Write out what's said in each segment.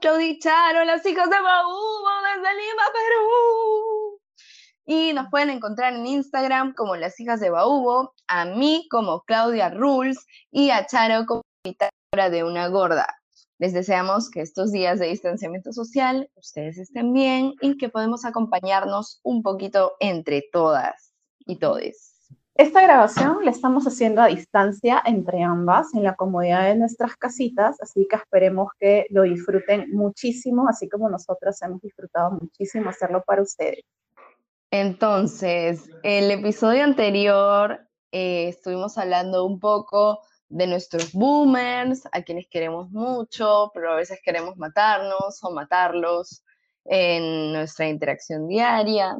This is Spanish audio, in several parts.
Claudia y Charo, las hijas de Baubo desde Lima, Perú. Y nos pueden encontrar en Instagram como las hijas de Baubo, a mí como Claudia Rules y a Charo como guitarra de una gorda. Les deseamos que estos días de distanciamiento social ustedes estén bien y que podemos acompañarnos un poquito entre todas y todes. Esta grabación la estamos haciendo a distancia entre ambas, en la comodidad de nuestras casitas, así que esperemos que lo disfruten muchísimo, así como nosotras hemos disfrutado muchísimo hacerlo para ustedes. Entonces, el episodio anterior eh, estuvimos hablando un poco de nuestros boomers, a quienes queremos mucho, pero a veces queremos matarnos o matarlos en nuestra interacción diaria.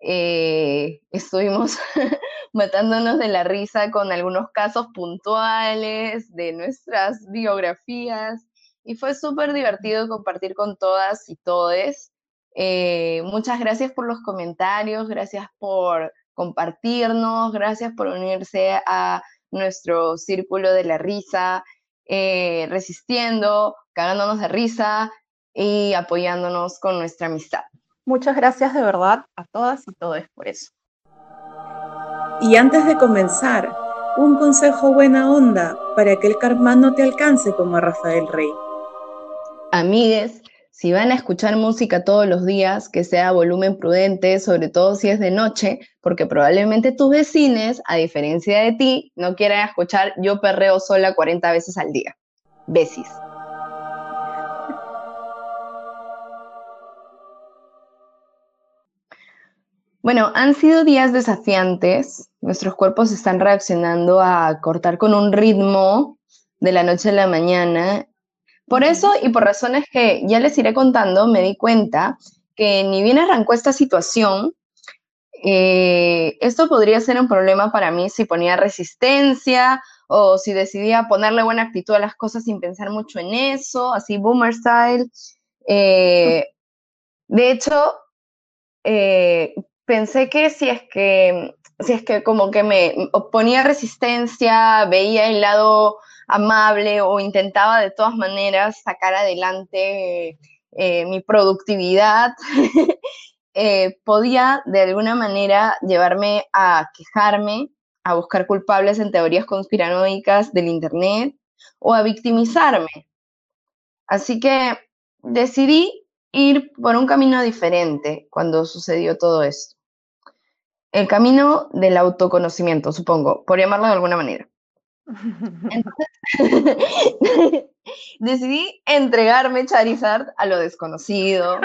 Eh, estuvimos matándonos de la risa con algunos casos puntuales de nuestras biografías y fue súper divertido compartir con todas y todes. Eh, muchas gracias por los comentarios, gracias por compartirnos, gracias por unirse a nuestro círculo de la risa, eh, resistiendo, cagándonos de risa y apoyándonos con nuestra amistad. Muchas gracias de verdad a todas y todos por eso. Y antes de comenzar, un consejo buena onda para que el karma no te alcance como a Rafael Rey. Amigues, si van a escuchar música todos los días, que sea a volumen prudente, sobre todo si es de noche, porque probablemente tus vecines, a diferencia de ti, no quieran escuchar Yo perreo sola 40 veces al día. Besis. Bueno, han sido días desafiantes. Nuestros cuerpos están reaccionando a cortar con un ritmo de la noche a la mañana. Por eso y por razones que ya les iré contando, me di cuenta que ni bien arrancó esta situación, eh, esto podría ser un problema para mí si ponía resistencia o si decidía ponerle buena actitud a las cosas sin pensar mucho en eso, así boomer style. Eh, de hecho, eh, pensé que si es que, si es que como que me ponía resistencia, veía el lado amable o intentaba de todas maneras sacar adelante eh, mi productividad, eh, podía de alguna manera llevarme a quejarme, a buscar culpables en teorías conspiranoicas del Internet o a victimizarme. Así que decidí ir por un camino diferente cuando sucedió todo esto el camino del autoconocimiento, supongo, por llamarlo de alguna manera. decidí entregarme Charizard a lo desconocido,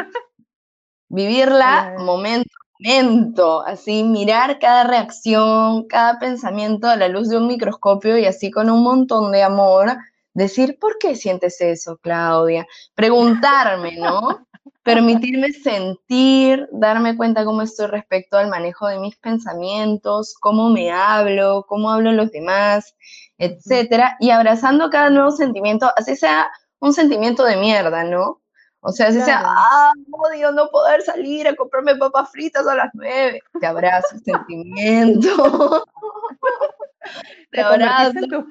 vivirla momento a momento, así mirar cada reacción, cada pensamiento a la luz de un microscopio y así con un montón de amor decir, ¿por qué sientes eso, Claudia? Preguntarme, ¿no? Permitirme sentir, darme cuenta cómo estoy respecto al manejo de mis pensamientos, cómo me hablo, cómo hablo los demás, etcétera, y abrazando cada nuevo sentimiento, así sea un sentimiento de mierda, ¿no? O sea, así sea, ah, odio no poder salir a comprarme papas fritas a las nueve. Te abrazo sentimiento. Te, abrazo.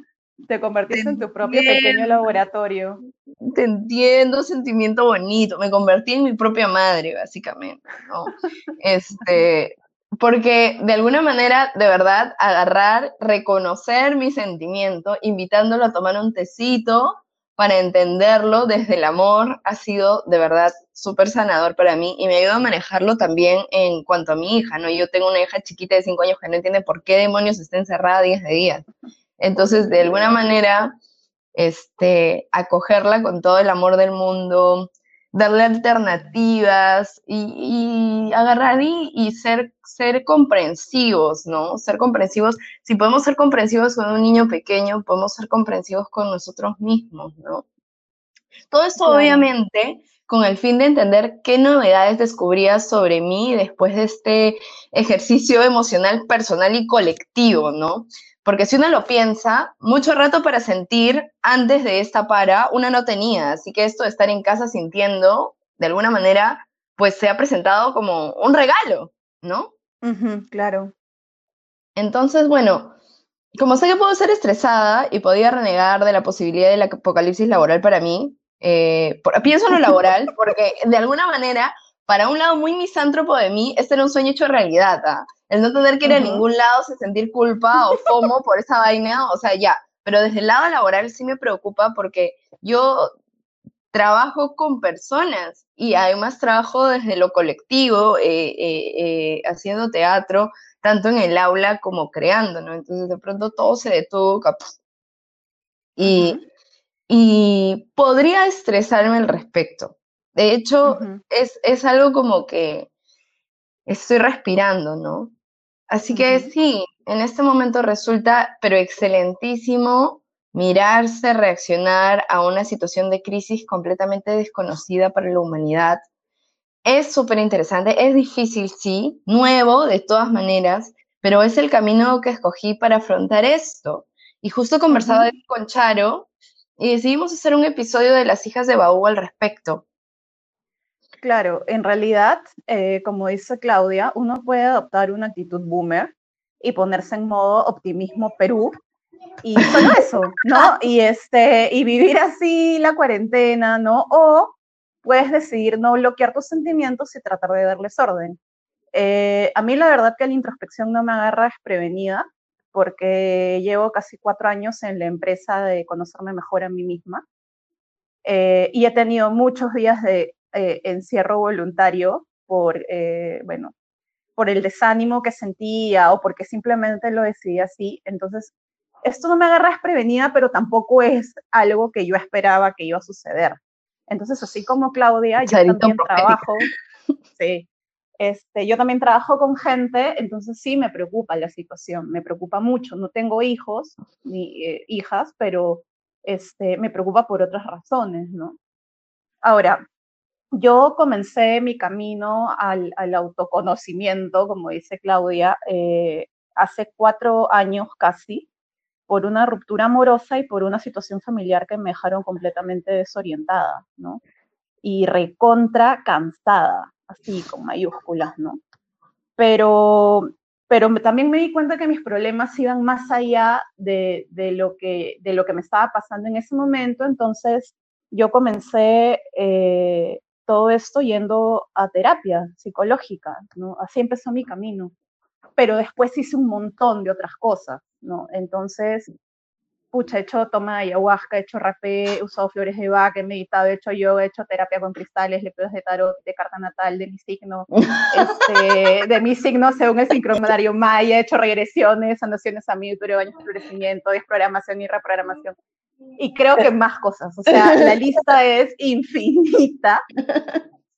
Te convertiste en tu propio pequeño laboratorio. Te entiendo, sentimiento bonito. Me convertí en mi propia madre, básicamente, ¿no? este, porque de alguna manera, de verdad, agarrar, reconocer mi sentimiento, invitándolo a tomar un tecito para entenderlo desde el amor, ha sido de verdad súper sanador para mí y me ayuda a manejarlo también en cuanto a mi hija, ¿no? Yo tengo una hija chiquita de 5 años que no entiende por qué demonios está encerrada 10 de días. Entonces, de alguna manera, este, acogerla con todo el amor del mundo, darle alternativas y, agarrar y, ser, ser comprensivos, ¿no? Ser comprensivos. Si podemos ser comprensivos con un niño pequeño, podemos ser comprensivos con nosotros mismos, ¿no? Todo esto, obviamente, con el fin de entender qué novedades descubría sobre mí después de este ejercicio emocional personal y colectivo, ¿no? Porque si uno lo piensa, mucho rato para sentir antes de esta para, una no tenía. Así que esto de estar en casa sintiendo, de alguna manera, pues se ha presentado como un regalo, ¿no? claro. Entonces, bueno, como sé que puedo ser estresada y podía renegar de la posibilidad del apocalipsis laboral para mí, eh, pienso en lo laboral porque de alguna manera, para un lado muy misántropo de mí, este era un sueño hecho realidad. ¿ah? El no tener que ir a ningún lado sin sentir culpa o fomo por esa vaina, o sea, ya. Pero desde el lado laboral sí me preocupa porque yo trabajo con personas y además trabajo desde lo colectivo, eh, eh, haciendo teatro, tanto en el aula como creando, ¿no? Entonces de pronto todo se detuvo, y, y podría estresarme al respecto. De hecho, es, es, algo como que estoy respirando, ¿no? Así que sí, en este momento resulta, pero excelentísimo, mirarse, reaccionar a una situación de crisis completamente desconocida para la humanidad es súper interesante, es difícil, sí, nuevo de todas maneras, pero es el camino que escogí para afrontar esto. Y justo conversaba con Charo y decidimos hacer un episodio de Las hijas de Baú al respecto. Claro, en realidad, eh, como dice Claudia, uno puede adoptar una actitud boomer y ponerse en modo optimismo Perú y solo eso, ¿no? Y, este, y vivir así la cuarentena, ¿no? O puedes decidir no bloquear tus sentimientos y tratar de darles orden. Eh, a mí la verdad que la introspección no me agarra desprevenida porque llevo casi cuatro años en la empresa de conocerme mejor a mí misma eh, y he tenido muchos días de eh, encierro voluntario por, bueno, por el desánimo que sentía o porque simplemente lo decidí así. Entonces, esto no me agarra desprevenida, pero tampoco es algo que yo esperaba que iba a suceder. Entonces, así como Claudia, yo también trabajo, sí, este, yo también trabajo con gente, entonces sí me preocupa la situación, me preocupa mucho. No tengo hijos ni eh, hijas, pero este, me preocupa por otras razones, ¿no? Ahora, yo comencé mi camino al, autoconocimiento, como dice Claudia, eh, hace cuatro años casi, por una ruptura amorosa y por una situación familiar que me dejaron completamente desorientada, ¿no? Y recontra cansada, así con mayúsculas, ¿no? Pero, pero también me di cuenta que mis problemas iban más allá de, de lo, que, de lo que me estaba pasando en ese momento, entonces yo comencé eh, todo esto yendo a terapia psicológica, ¿no? Así empezó mi camino. Pero después hice un montón de otras cosas, ¿no? Entonces, pucha, he hecho toma de ayahuasca, he hecho rapé, he usado flores de vaca, he meditado, he hecho yoga, he hecho terapia con cristales, lecturas de tarot, de carta natal, de mi signo, este, de mi signo según el sincronario maya, he hecho regresiones, sanaciones a mí, de baños de florecimiento, desprogramación y reprogramación. Y creo que más cosas, o sea, la lista es infinita.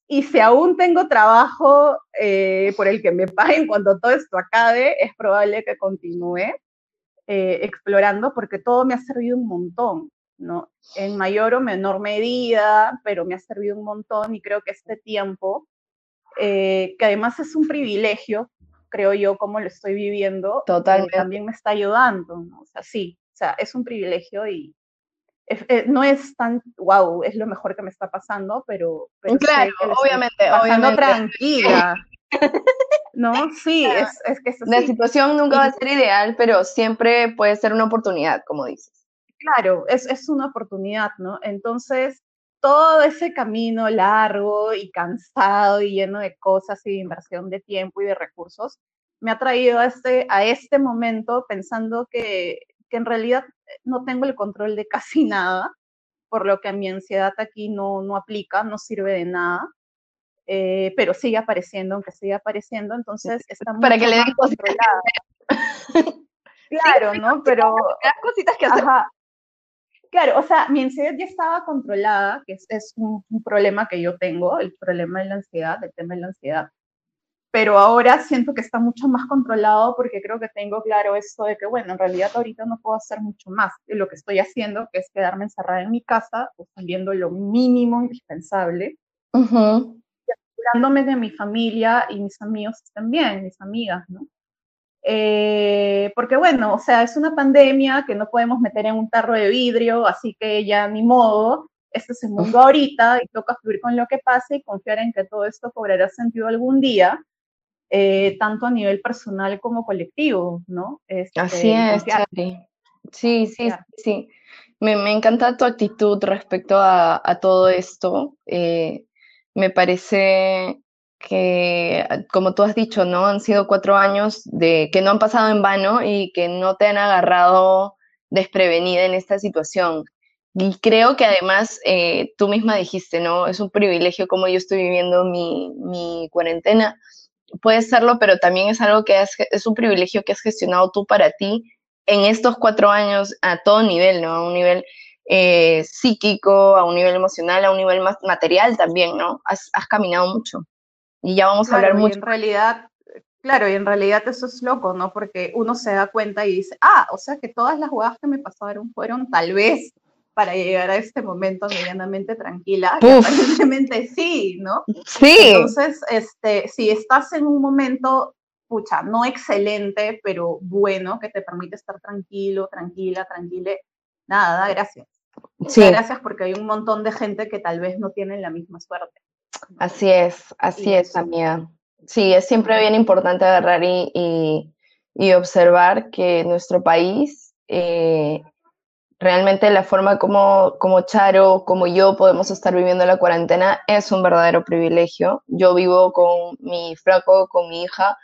Y si aún tengo trabajo eh, por el que me paguen cuando todo esto acabe, es probable que continúe eh, explorando porque todo me ha servido un montón, ¿no? En mayor o menor medida, pero me ha servido un montón y creo que este tiempo, eh, que además es un privilegio, creo yo, como lo estoy viviendo, eh, Totalmente. también me está ayudando, ¿no? O sea, sí, o sea, es un privilegio y no es tan, wow, es lo mejor que me está pasando, pero... claro, obviamente, obviamente. tranquila. No, sí, es, es que La situación nunca va a ser ideal, pero siempre puede ser una oportunidad, como dices. Claro, es, es una oportunidad, ¿no? Entonces, todo ese camino largo y cansado y lleno de cosas y de inversión de tiempo y de recursos, me ha traído a este, a este momento pensando que, que en realidad no tengo el control de casi nada, por lo que mi ansiedad aquí no, no aplica, no sirve de nada. Eh, pero sigue apareciendo, aunque sigue apareciendo, entonces está muy Para que le den claro, ¿no? Pero... cositas que hacer. Claro, o sea, mi ansiedad ya estaba controlada, que es, un, problema que yo tengo, el problema de la ansiedad, el tema de la ansiedad. Pero ahora siento que está mucho más controlado porque creo que tengo claro esto de que, bueno, en realidad ahorita no puedo hacer mucho más de lo que estoy haciendo, que es quedarme encerrada en mi casa, pues, saliendo lo mínimo indispensable asegurándome de mi familia y mis amigos estén bien, mis amigas, ¿no? Eh, porque bueno, o sea, es una pandemia que no podemos meter en un tarro de vidrio, así que ya ni modo, este es el mundo ahorita y toca fluir con lo que pase y confiar en que todo esto cobrará sentido algún día, eh, tanto a nivel personal como colectivo, ¿no? Este, así es, Sí, sí, sí. Me, me, encanta tu actitud respecto a, a todo esto. Eh, me parece que, como tú has dicho, ¿no? Han sido cuatro años de que no han pasado en vano y que no te han agarrado desprevenida en esta situación. Y creo que además eh, tú misma dijiste, ¿no? Es un privilegio como yo estoy viviendo mi, mi cuarentena. Puede serlo, pero también es algo que es un privilegio que has gestionado tú para ti en estos cuatro años a todo nivel, ¿no? A un nivel eh, psíquico, a un nivel emocional, a un nivel más material también, ¿no? Has, has caminado mucho. Y ya vamos a hablar mucho. En realidad, claro, y en realidad eso es loco, ¿no? Porque uno se da cuenta y dice, ah, o sea que todas las jugadas que me pasaron fueron tal vez para llegar a este momento medianamente tranquila. Y aparentemente sí, ¿no? Sí. Entonces, este, si estás en un momento, pucha, no excelente, pero bueno, que te permite estar tranquilo, tranquila, tranquila, nada, gracias. Sí. Gracias porque hay un montón de gente que tal vez no tienen la misma suerte. Así es, así es, amiga. Sí, es siempre bien importante agarrar y, y, observar que nuestro país, eh, realmente la forma como, como Charo, como yo podemos estar viviendo la cuarentena es un verdadero privilegio. Yo vivo con mi fraco, con mi hija,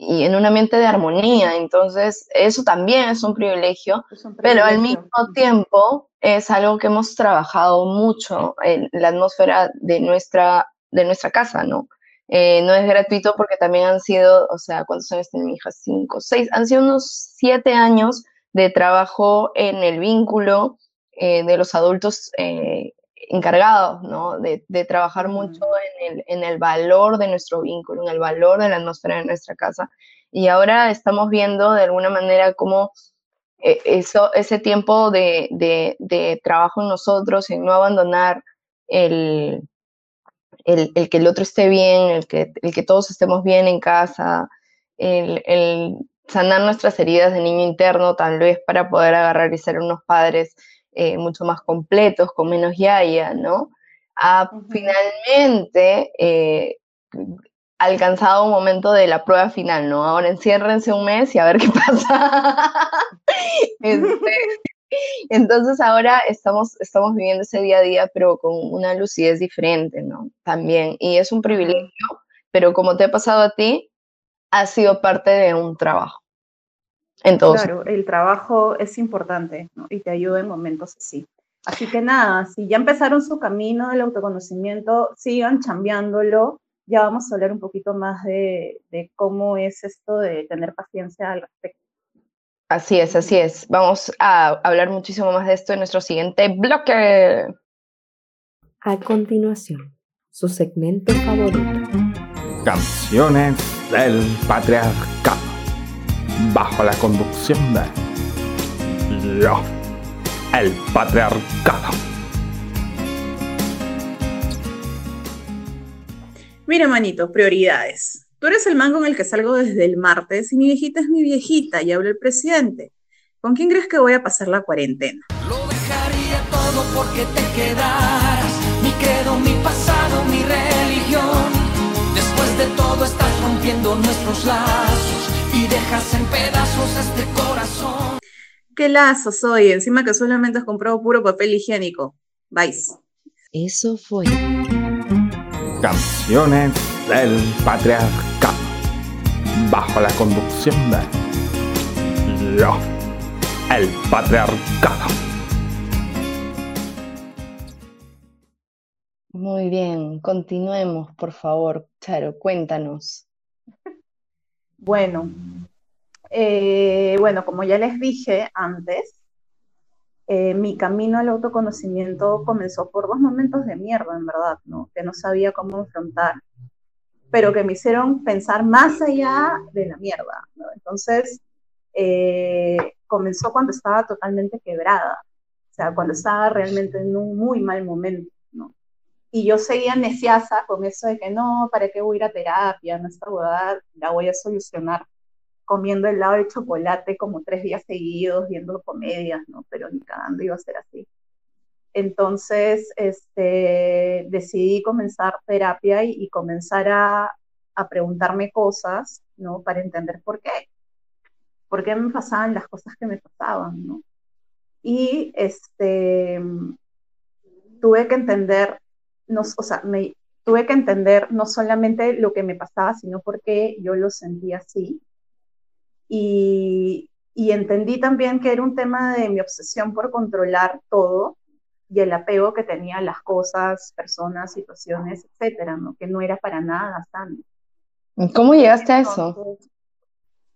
y en un ambiente de armonía. Entonces, eso también es un privilegio, pero al mismo tiempo es algo que hemos trabajado mucho en la atmósfera de nuestra, de nuestra casa, ¿no? Eh, no es gratuito porque también han sido, o sea, ¿cuántos años tiene mi hija? Cinco, seis, han sido unos siete años de trabajo en el vínculo eh, de los adultos eh, encargados, ¿no? De, trabajar mucho en el, en el, valor de nuestro vínculo, en el valor de la atmósfera de nuestra casa. Y ahora estamos viendo de alguna manera cómo eh, eso, ese tiempo de, de, trabajo en nosotros, en no abandonar el, el, el, que el otro esté bien, el que, el que todos estemos bien en casa, el, el sanar nuestras heridas de niño interno, tal vez para poder agarrar y ser unos padres eh, mucho más completos, con menos yaya, ¿no? Ha finalmente eh, alcanzado un momento de la prueba final, ¿no? Ahora enciérrense un mes y a ver qué pasa. Este, entonces ahora estamos, estamos viviendo ese día a día, pero con una lucidez diferente, ¿no? También. Y es un privilegio, pero como te ha pasado a ti, ha sido parte de un trabajo. Entonces, claro, el trabajo es importante y te ayuda en momentos así. Así que nada, si ya empezaron su camino del autoconocimiento, sigan chambeándolo. Ya vamos a hablar un poquito más de, de cómo es esto de tener paciencia al respecto. Así es, así es. Vamos a hablar muchísimo más de esto en nuestro siguiente bloque. A continuación, su segmento favorito. Canciones del patriarcado bajo la conducción de yo, el patriarcado. Mira, manito, prioridades. Tú eres el man con el que salgo desde el martes y mi viejita es mi viejita y habla el presidente. ¿Con quién crees que voy a pasar la cuarentena? Lo dejaría todo porque te quedaras. Mi credo, mi pasado, mi religión. Después de todo estás rompiendo nuestros lazos y dejas en pedazos este corazón. Qué lazo soy, encima que solamente has comprado puro papel higiénico. Vais. Eso fue. Canciones del patriarcado. Bajo la conducción de yo, el patriarcado. Muy bien, continuemos, por favor. Charo, cuéntanos. Bueno, eh, bueno, como ya les dije antes, eh, mi camino al autoconocimiento comenzó por dos momentos de mierda, en verdad, ¿no? Que no sabía cómo enfrentar, pero que me hicieron pensar más allá de la mierda, ¿no? Entonces, eh, comenzó cuando estaba totalmente quebrada, o sea, cuando estaba realmente en un muy mal momento. Y yo seguía neciasa con eso de que no, ¿para qué voy a ir a terapia? No, esta huevada la voy a solucionar comiendo helado de chocolate como tres días seguidos, viendo comedias, ¿no? Pero ni cagando iba a ser así. Entonces, este, decidí comenzar terapia y, y comenzar a, a, preguntarme cosas, ¿no? Para entender por qué. ¿Por qué me pasaban las cosas que me pasaban, ¿no? Y este, tuve que entender, no, o sea, me, tuve que entender no solamente lo que me pasaba, sino por qué yo lo sentía así. Y, y entendí también que era un tema de mi obsesión por controlar todo y el apego que tenía a las cosas, personas, situaciones, etcétera, ¿no? que no era para nada sano. ¿Cómo llegaste a eso?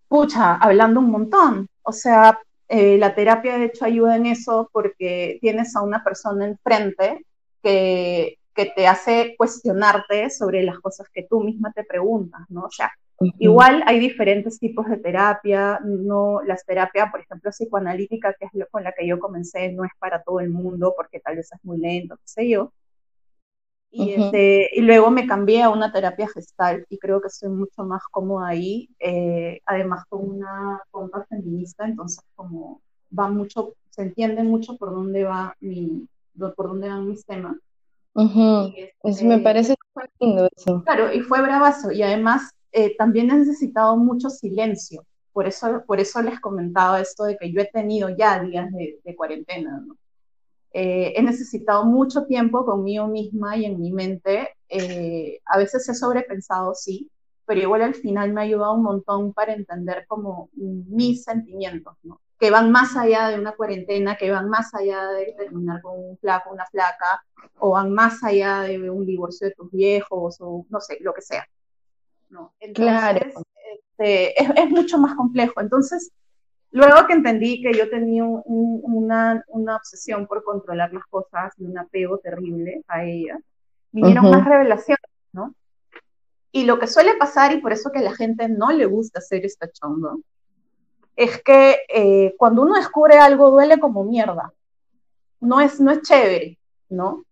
Pucha, hablando un montón. O sea, eh, la terapia de hecho ayuda en eso porque tienes a una persona enfrente que, que te hace cuestionarte sobre las cosas que tú misma te preguntas, ¿no? O sea, Uh -huh. Igual hay diferentes tipos de terapia, no las terapias, por ejemplo, psicoanalítica, que es lo, con la que yo comencé, no es para todo el mundo porque tal vez es muy lento, qué sé yo. Y, uh -huh. este, y luego me cambié a una terapia gestal y creo que estoy mucho más cómoda ahí, eh, además con una compa feminista, entonces como va mucho, se entiende mucho por dónde va mi, por dónde van mis temas. -huh. y este, me parece muy lindo eso. Claro, y fue bravazo, y además eh, también he necesitado mucho silencio. Por eso, por eso les comentaba esto de que yo he tenido ya días de, de cuarentena. ¿no? Eh, he necesitado mucho tiempo conmigo misma y en mi mente. Eh, a veces he sobrepensado, sí, pero igual al final me ha ayudado un montón para entender como mis sentimientos, ¿no? Que van más allá de una cuarentena, que van más allá de terminar con un flaco, una flaca, o van más allá de un divorcio de tus viejos, o no sé, lo que sea. ¿no? Entonces, claro. Este, es, es, mucho más complejo. Entonces, luego que entendí que yo tenía un, una, una, obsesión por controlar las cosas y un apego terrible a ellas, vinieron uh -huh. más revelaciones, ¿no? Y lo que suele pasar, y por eso que a la gente no le gusta hacer esta chongo, es que eh, cuando uno descubre algo duele como mierda. No es, no es chévere, ¿no?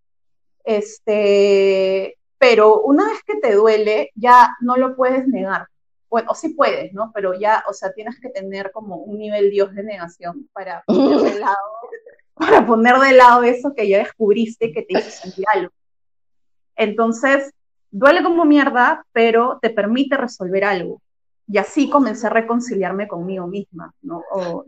Este, pero una vez que te duele, ya no lo puedes negar. Bueno, sí puedes, ¿no? Pero ya, o sea, tienes que tener como un nivel Dios de negación para poner de lado, para poner de lado eso que ya descubriste que te hizo sentir algo. Entonces, duele como mierda, pero te permite resolver algo. Y así comencé a reconciliarme conmigo misma, ¿no? O,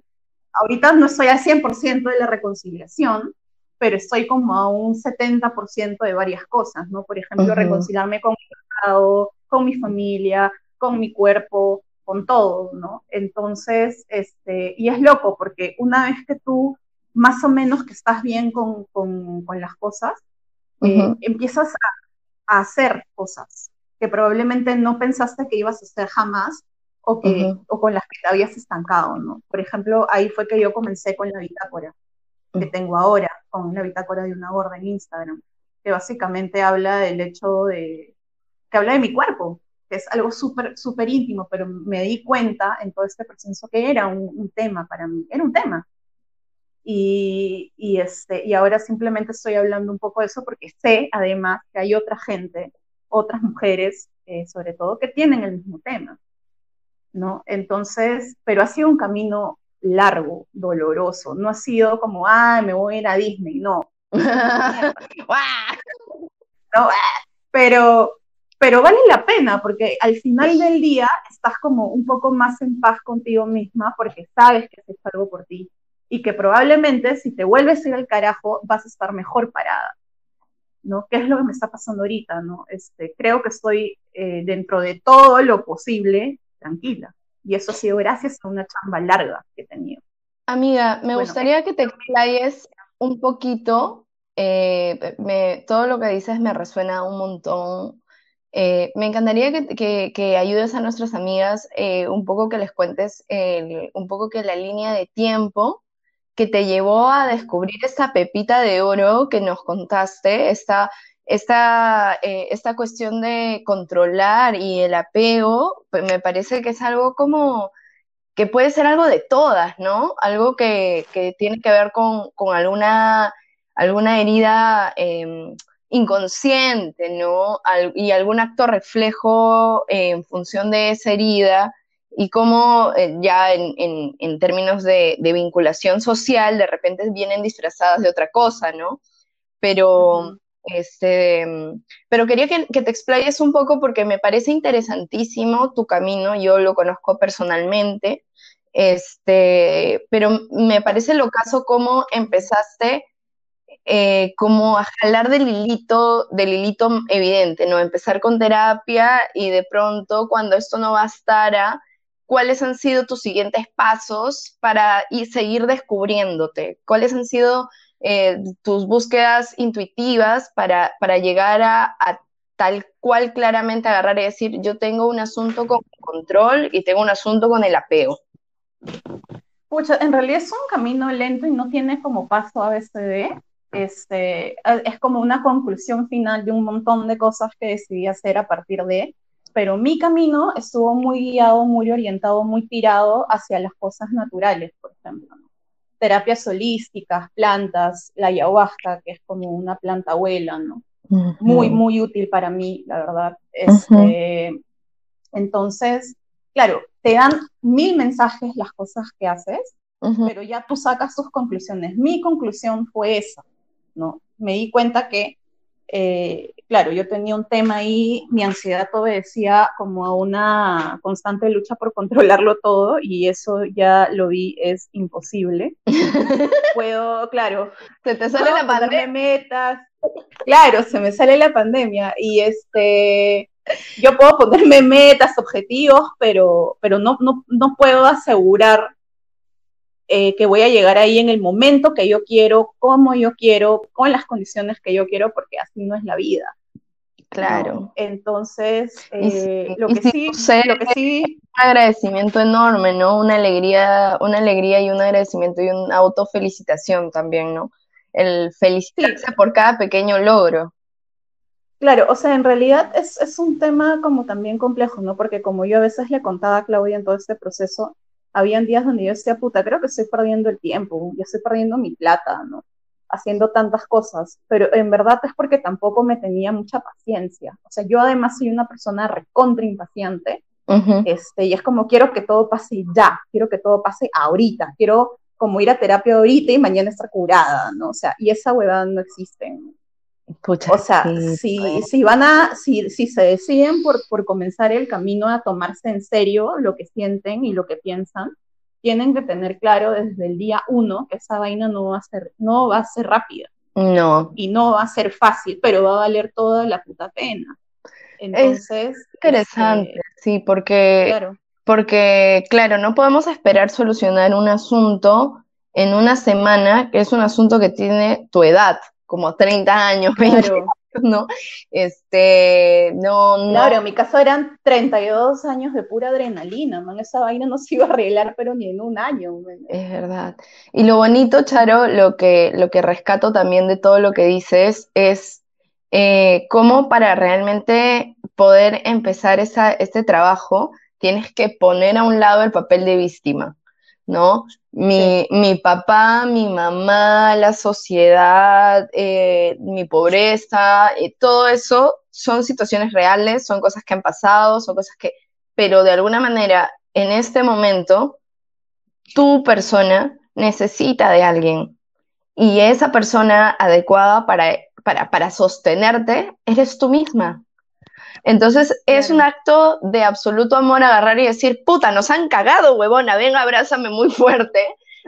ahorita no estoy al 100% de la reconciliación, pero estoy como a un 70% de varias cosas, ¿no? Por ejemplo, uh -huh. reconciliarme con mi estado, con mi familia, con mi cuerpo, con todo, ¿no? Entonces, este, y es loco, porque una vez que tú más o menos que estás bien con, con, con las cosas, uh -huh. eh, empiezas a, a, hacer cosas que probablemente no pensaste que ibas a hacer jamás o, que, uh -huh. o con las que te habías estancado, ¿no? Por ejemplo, ahí fue que yo comencé con la bitácora que tengo ahora, con una bitácora de una gorda en Instagram, que básicamente habla del hecho de, que habla de mi cuerpo, que es algo súper, súper íntimo, pero me di cuenta en todo este proceso que era un, un tema para mí, era un tema. Y, y, este, y ahora simplemente estoy hablando un poco de eso porque sé además que hay otra gente, otras mujeres, eh, sobre todo, que tienen el mismo tema. ¿no? Entonces, pero ha sido un camino largo, doloroso. No ha sido como, ah, me voy a ir a Disney, no. no pero, pero vale la pena porque al final del día estás como un poco más en paz contigo misma porque sabes que haces algo por ti y que probablemente si te vuelves a ir al carajo vas a estar mejor parada. ¿No? ¿Qué es lo que me está pasando ahorita? ¿no? Este, creo que estoy eh, dentro de todo lo posible tranquila. Y eso ha sido gracias a una chamba larga que he tenido. Amiga, me bueno, gustaría que te explayes un poquito. Eh, me, todo lo que dices me resuena un montón. Eh, me encantaría que, que, que, ayudes a nuestras amigas eh, un poco que les cuentes el, un poco que la línea de tiempo que te llevó a descubrir esta pepita de oro que nos contaste, esta esta, eh, esta cuestión de controlar y el apego, pues me parece que es algo como que puede ser algo de todas, ¿no? Algo que, que tiene que ver con, con alguna, alguna herida eh, inconsciente, ¿no? Y algún acto reflejo eh, en función de esa herida y cómo eh, ya en, en- en términos de, de vinculación social de repente vienen disfrazadas de otra cosa, ¿no? Pero, este, mm, pero quería que, que te explayes un poco porque me parece interesantísimo tu camino, yo lo conozco personalmente, este, pero me parece lo caso cómo empezaste eh, como a jalar del hilito, del hilito evidente, ¿no? Empezar con terapia y de pronto, cuando esto no bastara, ¿cuáles han sido tus siguientes pasos para ir, seguir descubriéndote? ¿Cuáles han sido eh, tus búsquedas intuitivas para, para llegar a, a tal cual claramente agarrar y decir, yo tengo un asunto con control y tengo un asunto con el apego? Pucha, en realidad es un camino lento y no tiene como paso ABCD. Este, es como una conclusión final de un montón de cosas que decidí hacer a partir de, pero mi camino estuvo muy guiado, muy orientado, muy tirado hacia las cosas naturales, por ejemplo. ¿no? Terapias holísticas, plantas, la ayahuasca, que es como una planta abuela, ¿no? Muy, muy útil para mí, la verdad. Este, Entonces, claro, te dan mil mensajes las cosas que haces, pero ya tú sacas tus conclusiones. Mi conclusión fue esa, ¿no? Me di cuenta que, eh, claro, yo tenía un tema ahí, mi ansiedad obedecía como a una constante lucha por controlarlo todo y eso ya lo vi, es imposible. Puedo, claro, Se te sale la pandemia. metas. Claro, se me sale la pandemia y este, yo puedo ponerme metas, objetivos, pero, pero no, no, no puedo asegurar eh, que voy a llegar ahí en el momento que yo quiero, como yo quiero, con las condiciones que yo quiero, porque así no es la vida. Claro. ¿no? Entonces, si- eh, lo, y que si sí, tu ser lo que sí, un agradecimiento enorme, ¿no? Una alegría, una alegría y un agradecimiento y una autofelicitación también, ¿no? El felicitarse por cada pequeño logro. Claro, o sea, en realidad es, es un tema como también complejo, ¿no? Porque como yo a veces le contaba a Claudia en todo este proceso, habían días donde yo decía, puta, creo que estoy perdiendo el tiempo, yo estoy perdiendo mi plata, ¿no? Haciendo tantas cosas, pero en verdad es porque tampoco me tenía mucha paciencia. O sea, yo además soy una persona recontra impaciente, Ujú. este, y es como quiero que todo pase ya, quiero que todo pase ahorita, quiero como ir a terapia ahorita y mañana estar curada, ¿no? O sea, y esa huevada no existe. Pucha, O sea, sí, si, si van a, si, si se deciden por, por comenzar el camino a tomarse en serio lo que sienten y lo que piensan, tienen que tener claro desde el día uno que esa vaina no va a ser, no va a ser rápida. No, y no va a ser fácil, pero va a valer toda la puta pena. Entonces, interesante, este, sí, porque, claro, porque, claro, no podemos esperar solucionar un asunto en una semana, que es un asunto que tiene tu edad, como 30 años, 20 claro, ¿no? Este, no, no. claro, en mi caso eran 32 años de pura adrenalina, man, esa vaina no se iba a arreglar, pero ni en un año, man. Es verdad. Y lo bonito, Charo, lo que, lo que rescato también de todo lo que dices es eh, cómo para realmente poder empezar esa, este trabajo tienes que poner a un lado el papel de víctima, ¿no? Mi, mi papá, mi mamá, la sociedad, eh, mi pobreza, eh, todo eso son situaciones reales, son cosas que han pasado, son cosas que, pero de alguna manera, en este momento, tu persona necesita de alguien y esa persona adecuada para, para, para sostenerte eres tú misma. Entonces es Claro. un acto de absoluto amor agarrar y decir, puta, nos han cagado, huevona, ven, abrázame muy fuerte,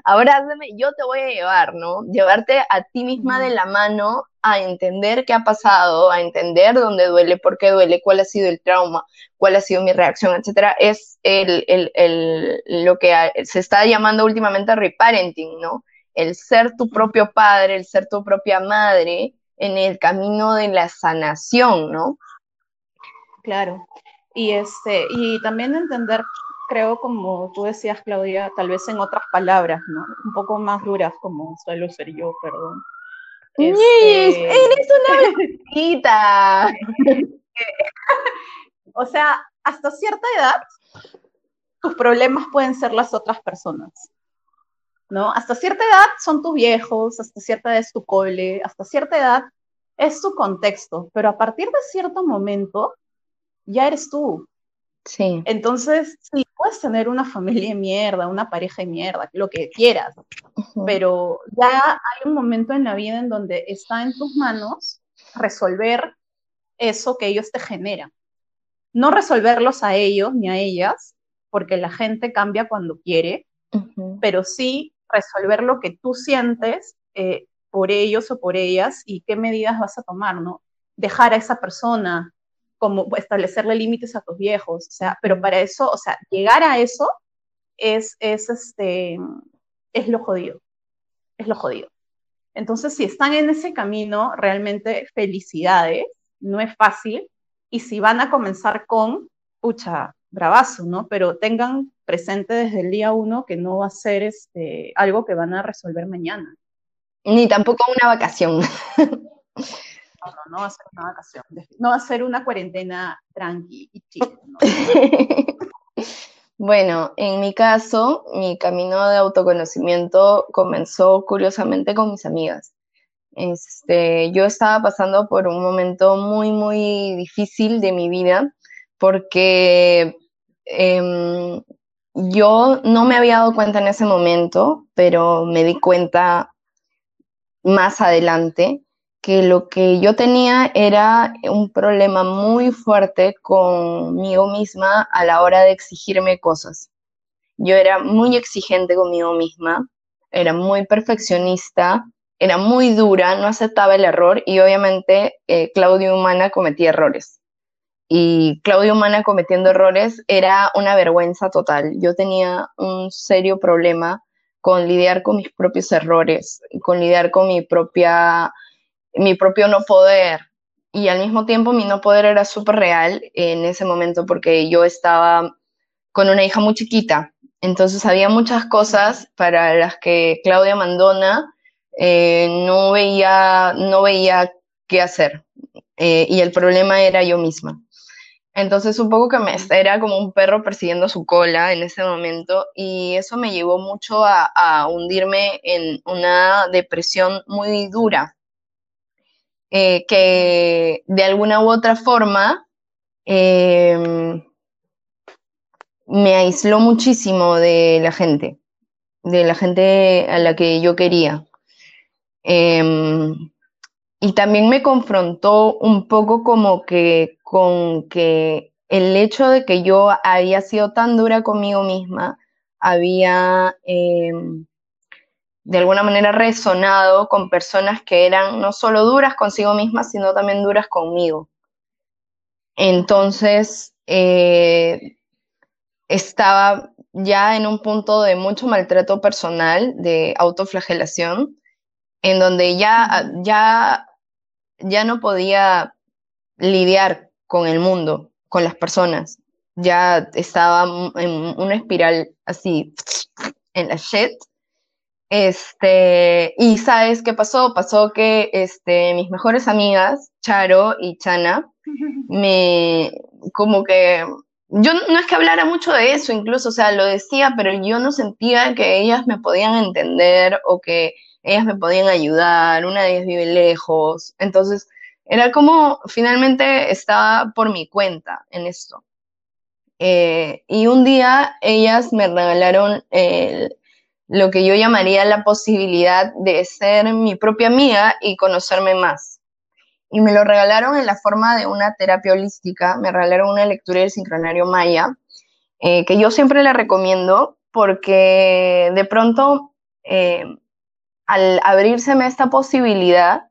abrázame, yo te voy a llevar, ¿no? Llevarte a ti misma de la mano a entender qué ha pasado, a entender dónde duele, por qué duele, cuál ha sido el trauma, cuál ha sido mi reacción, etcétera, es el, el, el, lo que se está llamando últimamente reparenting, ¿no? El ser tu propio padre, el ser tu propia madre en el camino de la sanación, ¿no? Claro. Y este, y también entender, creo, como tú decías, Claudia, tal vez en otras palabras, ¿no? Un poco más duras, como suelo ser yo, perdón. Este, ¡Eres una blanquita! o sea, hasta cierta edad, tus problemas pueden ser las otras personas. ¿No? Hasta cierta edad son tus viejos, hasta cierta edad es tu cole, hasta cierta edad es tu contexto, pero a partir de cierto momento ya eres tú. Sí. Entonces, sí, puedes tener una familia de mierda, una pareja de mierda, lo que quieras, pero ya hay un momento en la vida en donde está en tus manos resolver eso que ellos te generan. No resolverlos a ellos ni a ellas, porque la gente cambia cuando quiere, pero sí resolver lo que tú sientes eh, por ellos o por ellas y qué medidas vas a tomar, ¿no? Dejar a esa persona, como establecerle límites a tus viejos, o sea, pero para eso, o sea, llegar a eso es, es este, es lo jodido, es lo jodido. Entonces, si están en ese camino, realmente felicidades, no es fácil, y si van a comenzar con, pucha, bravazo, ¿no? Pero tengan presente desde el día uno que no va a ser este, algo que van a resolver mañana. Ni tampoco una vacación. No, va a ser una vacación. No va a ser una cuarentena tranqui y chill. ¿no? Bueno, en mi caso, mi camino de autoconocimiento comenzó curiosamente con mis amigas. Este, yo estaba pasando por un momento muy, muy difícil de mi vida porque em, yo no me había dado cuenta en ese momento, pero me di cuenta más adelante que lo que yo tenía era un problema muy fuerte conmigo misma a la hora de exigirme cosas. Yo era muy exigente conmigo misma, era muy perfeccionista, era muy dura, no aceptaba el error y obviamente eh, Claudia Humana cometía errores. Y Claudia Humana cometiendo errores era una vergüenza total. Yo tenía un serio problema con lidiar con mis propios errores, con lidiar con mi propia mi propio no poder. Y al mismo tiempo mi no poder era súper real en ese momento porque yo estaba con una hija muy chiquita. Entonces había muchas cosas para las que Claudia Mandona eh, no, veía, no veía qué hacer. Eh, y el problema era yo misma. Entonces un poco que me era como un perro persiguiendo su cola en ese momento y eso me llevó mucho a, a hundirme en una depresión muy dura eh, que de alguna u otra forma eh, me aisló muchísimo de la gente, de la gente a la que yo quería. Eh, y también me confrontó un poco como que con que el hecho de que yo había sido tan dura conmigo misma había de alguna manera resonado con personas que eran no solo duras consigo mismas, sino también duras conmigo. Entonces, eh, estaba ya en un punto de mucho maltrato personal, de autoflagelación, en donde ya, ya, ya no podía lidiar con el mundo, con las personas. Ya estaba en una espiral así, en la shit, este, y ¿sabes qué pasó? Pasó que este, mis mejores amigas, Charo y Chana, me, como que, yo no es que hablara mucho de eso, incluso, o sea, lo decía, pero yo no sentía que ellas me podían entender o que ellas me podían ayudar, una de ellas vive lejos, entonces, era como, finalmente estaba por mi cuenta en esto. Eh, y un día ellas me regalaron el lo que yo llamaría la posibilidad de ser mi propia amiga y conocerme más. Y me lo regalaron en la forma de una terapia holística, me regalaron una lectura del sincronario maya, eh, que yo siempre la recomiendo porque de pronto, eh, al abrírseme esta posibilidad,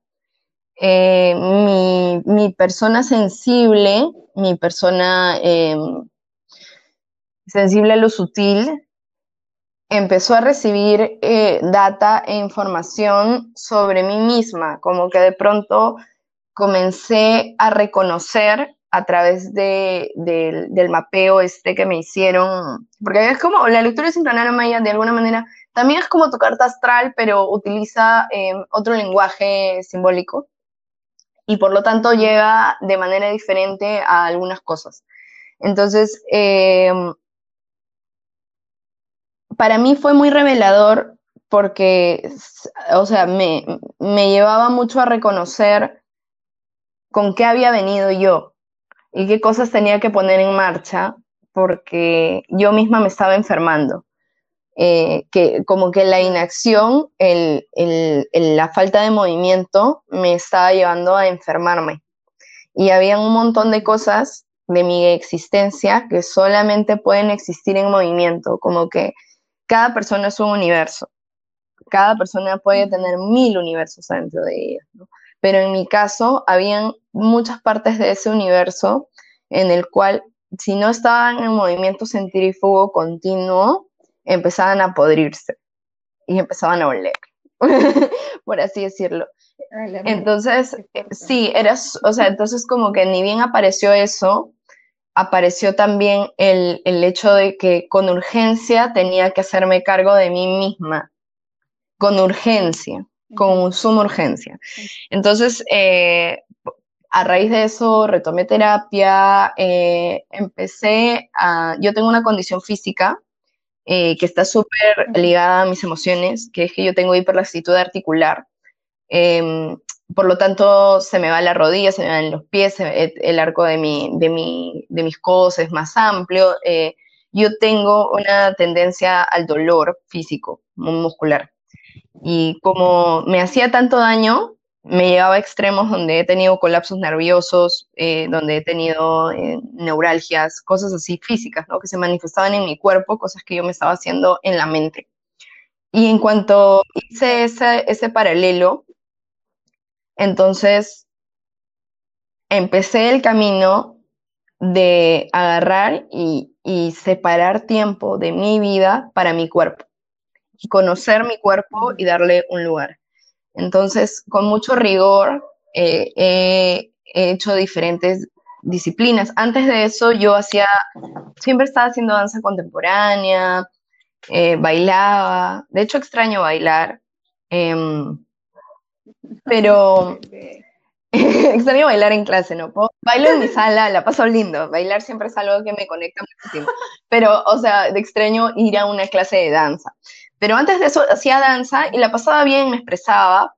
eh, mi, mi, persona sensible, mi persona sensible a lo sutil, empezó a recibir eh, data e información sobre mí misma, como que de pronto comencé a reconocer a través de, de, del mapeo este que me hicieron, porque es como la lectura sincronaria maya de alguna manera, también es como tu carta astral, pero utiliza eh, otro lenguaje simbólico y por lo tanto llega de manera diferente a algunas cosas. Entonces, eh, para mí fue muy revelador porque, o sea, me, me, llevaba mucho a reconocer con qué había venido yo y qué cosas tenía que poner en marcha porque yo misma me estaba enfermando. Eh, que como que la inacción, el, el- el- la falta de movimiento me estaba llevando a enfermarme. Y había un montón de cosas de mi existencia que solamente pueden existir en movimiento, como que cada persona es un universo, cada persona puede tener mil universos dentro de ella, ¿no? Pero en mi caso, habían muchas partes de ese universo en el cual, si no estaban en movimiento centrífugo continuo, empezaban a podrirse y empezaban a oler, por así decirlo. Entonces, eh, sí, eras, o sea, entonces como que ni bien apareció eso, apareció también el, el hecho de que con urgencia tenía que hacerme cargo de mí misma, con urgencia, con suma urgencia. Entonces, eh, a raíz de eso retomé terapia, eh, empecé a, yo tengo una condición física eh, que está súper ligada a mis emociones, que es que yo tengo hiperlaxitud articular. Em, por lo tanto, se me va la rodilla, se me van los pies, me- el arco de, mi, de, mi, de mis codos es más amplio. eh, yo tengo una tendencia al dolor físico, mu- muscular. Y como me hacía tanto daño, me llevaba a extremos donde he tenido colapsos nerviosos, eh, donde he tenido eh, neuralgias, cosas así físicas, ¿no? Que se manifestaban en mi cuerpo, cosas que yo me estaba haciendo en la mente. Y en cuanto hice ese, ese paralelo, entonces empecé el camino de agarrar y, separar tiempo de mi vida para mi cuerpo, y conocer mi cuerpo y darle un lugar. Entonces, con mucho rigor, eh, he, he hecho diferentes disciplinas. Antes de eso, yo hacía, siempre estaba haciendo danza contemporánea, eh, bailaba, de hecho extraño bailar, em, pero extraño bailar en clase, ¿no? Puedo- Bailo en mi sala, la paso lindo, bailar siempre es algo que me conecta muchísimo, pero, o sea, de extraño ir a una clase de danza. Pero antes de eso hacía danza y la pasaba bien, me expresaba,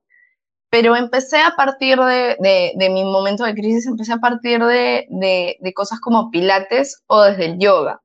pero empecé a partir de, de- de mi momento de crisis, empecé a partir de, de- de cosas como pilates o desde el yoga,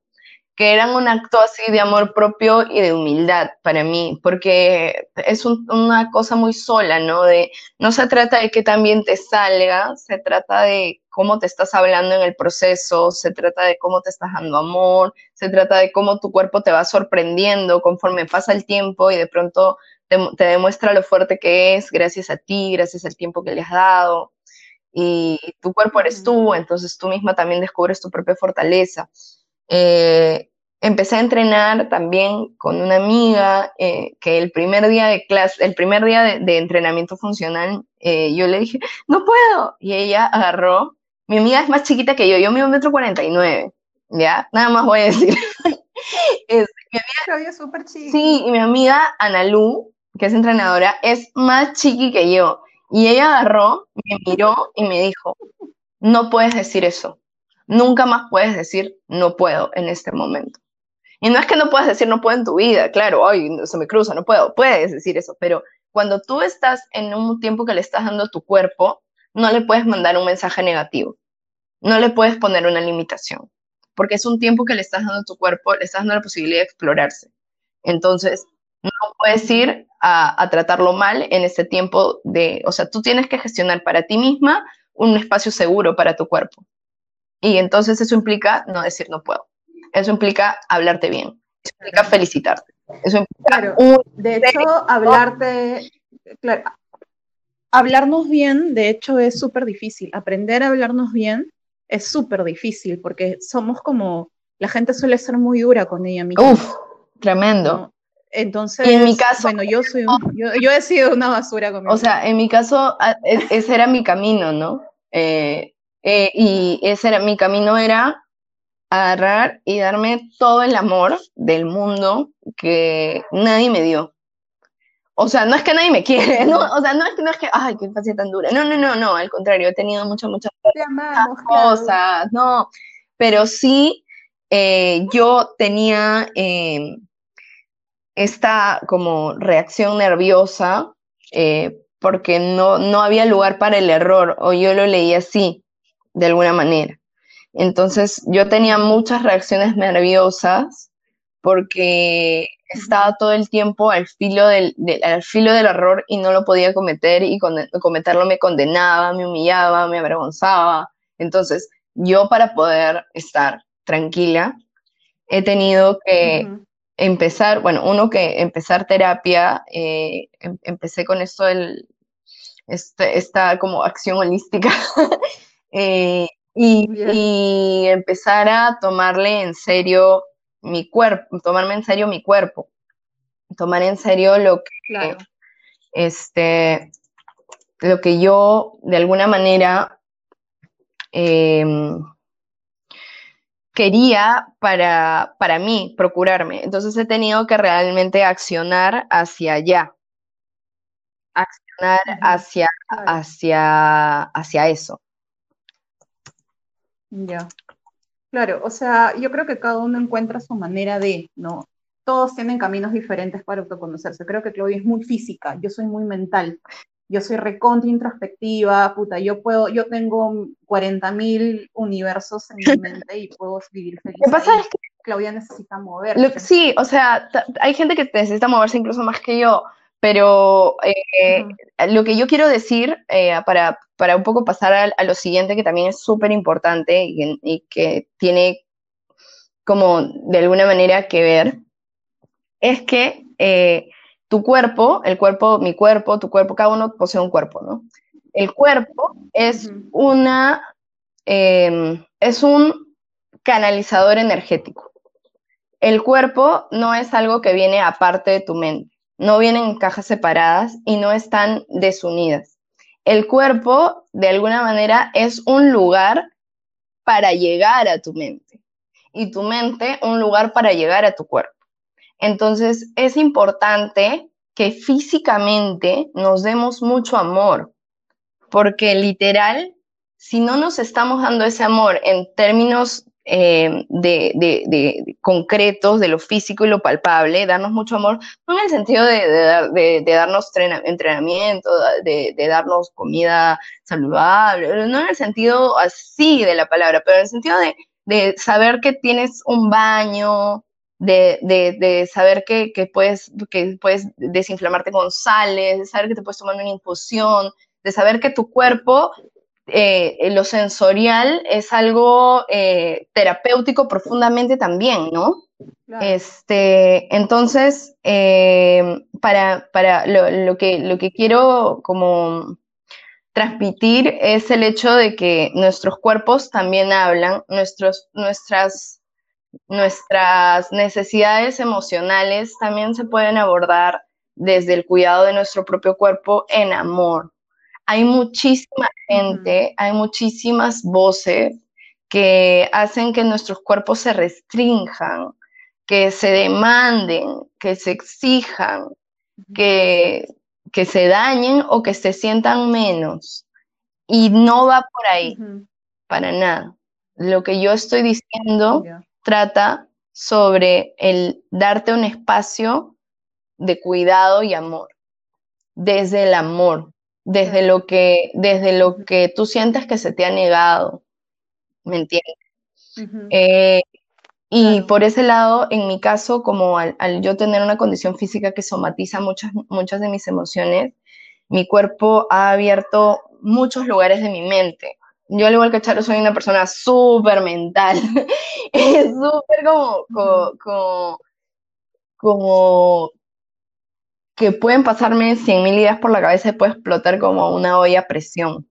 que eran un acto así de amor propio y de humildad para mí, porque es un- una cosa muy sola, ¿no? De, no se trata de que también te salga, se trata de cómo te estás hablando en el proceso, se trata de cómo te estás dando amor, se trata de cómo tu cuerpo te va sorprendiendo conforme pasa el tiempo y de pronto te, te demuestra lo fuerte que es gracias a ti, gracias al tiempo que le has dado. Y tu cuerpo eres tú, entonces tú misma también descubres tu propia fortaleza. Eh, empecé a entrenar también con una amiga eh, que el primer día de clase, el primer día de, de entrenamiento funcional, eh, yo le dije, no puedo. Y ella agarró, mi amiga es más chiquita que yo, yo mido un metro cuarenta y nueve, ¿ya? Nada más voy a decir. Es- yo súper chica. Sí, y mi amiga Analú, que es entrenadora, es más chiqui que yo. Y ella agarró, me miró y me dijo, no puedes decir eso. Nunca más puedes decir no puedo en este momento. Y no es que no puedas decir no puedo en tu vida, claro, ay, se me cruza, no puedo, puedes decir eso, pero cuando tú estás en un tiempo que le estás dando a tu cuerpo, no le puedes mandar un mensaje negativo, no le puedes poner una limitación, porque es un tiempo que le estás dando a tu cuerpo, le estás dando la posibilidad de explorarse. Entonces, no puedes ir a, a tratarlo mal en este tiempo de, o sea, tú tienes que gestionar para ti misma un espacio seguro para tu cuerpo. Y entonces eso implica no decir no puedo. Eso implica hablarte bien. Eso implica felicitarte. Eso implica Claro. un- De hecho, hablarte, claro, hablarnos bien, de hecho, es súper difícil. Aprender a hablarnos bien es súper difícil porque somos como, la gente suele ser muy dura con ella misma. uf, tremendo. ¿no? Entonces, Y en mi caso- bueno, yo soy, un- yo, yo he sido una basura conmigo. O sea, en mi caso, e- ese era mi camino, ¿no? Eh, eh, y ese era mi camino era agarrar y darme todo el amor del mundo que nadie me dio. O sea, no es que nadie me quiere, ¿no? O sea, no es que, no es que, ay, qué infancia tan dura. No, no, no, no, al contrario, he tenido muchas, muchas claro. cosas, no, pero sí eh, yo tenía eh, esta como reacción nerviosa eh, porque no, no había lugar para el error o yo lo leí así, de alguna manera. Entonces yo tenía muchas reacciones nerviosas porque estaba todo el tiempo al filo del, al filo del error y no lo podía cometer y cometerlo me condenaba, me humillaba, me avergonzaba. Entonces yo para poder estar tranquila he tenido que empezar, bueno, uno que empezar terapia, eh, em, empecé con esto del, este, esta como acción holística eh, y, empezar a tomarle en serio mi cuerpo, tomarme en serio mi cuerpo, tomar en serio lo que, este, lo que yo de alguna manera em, quería para, para mí procurarme. Entonces he tenido que realmente accionar hacia allá, accionar hacia, hacia, hacia eso. Ya. Claro, o sea, yo creo que cada uno encuentra su manera de, ¿no? Todos tienen caminos diferentes para autoconocerse. Creo que Claudia es muy física, yo soy muy mental yo soy recontra introspectiva, puta, yo puedo, yo tengo 40.000 universos en mi mente y puedo vivir feliz. Lo que pasa es que Claudia necesita moverse. sí, o sea, hay gente que necesita moverse incluso más que yo, pero eh, lo que yo quiero decir eh, para, para, un poco pasar a, lo siguiente, que también es súper importante y, que tiene como de alguna manera que ver, es que eh, tu cuerpo, el cuerpo, mi cuerpo, tu cuerpo, cada uno posee un cuerpo, ¿no? El cuerpo es una, em, es un canalizador energético. El cuerpo no es algo que viene aparte de tu mente, no vienen en cajas separadas y no están desunidas. El cuerpo, de alguna manera, es un lugar para llegar a tu mente y tu mente un lugar para llegar a tu cuerpo. Entonces, es importante que físicamente nos demos mucho amor, porque literal, si no nos estamos dando ese amor en términos eh, de, concretos, de lo físico y lo palpable, darnos mucho amor, no en el sentido de, darnos entrenamiento, de, darnos comida saludable, no en el sentido así de la palabra, pero en el sentido de, saber que tienes un baño, de, saber que, puedes, que puedes desinflamarte con sales, de saber que te puedes tomar una infusión, de saber que tu cuerpo, eh, lo sensorial es algo eh, terapéutico profundamente también, ¿no? Este, entonces, eh, para, para lo, que, lo que quiero como transmitir es el hecho de que nuestros cuerpos también hablan, nuestros, nuestras nuestras necesidades emocionales también se pueden abordar desde el cuidado de nuestro propio cuerpo en amor. Hay muchísima gente, hay muchísimas voces que hacen que nuestros cuerpos se restrinjan, que se demanden, que se exijan, que, que se dañen o que se sientan menos. Y no va por ahí, para nada. Lo que yo estoy diciendo trata sobre el darte un espacio de cuidado y amor, desde el amor, desde lo que, desde lo que tú sientes que se te ha negado, ¿me entiendes? Eh, y por ese lado, en mi caso, como al, yo tener una condición física que somatiza muchas, muchas de mis emociones, mi cuerpo ha abierto muchos lugares de mi mente. Yo al igual que Charo soy una persona súper mental, es súper como, como, como, que pueden pasarme cien mil ideas por la cabeza y puede explotar como una olla a presión.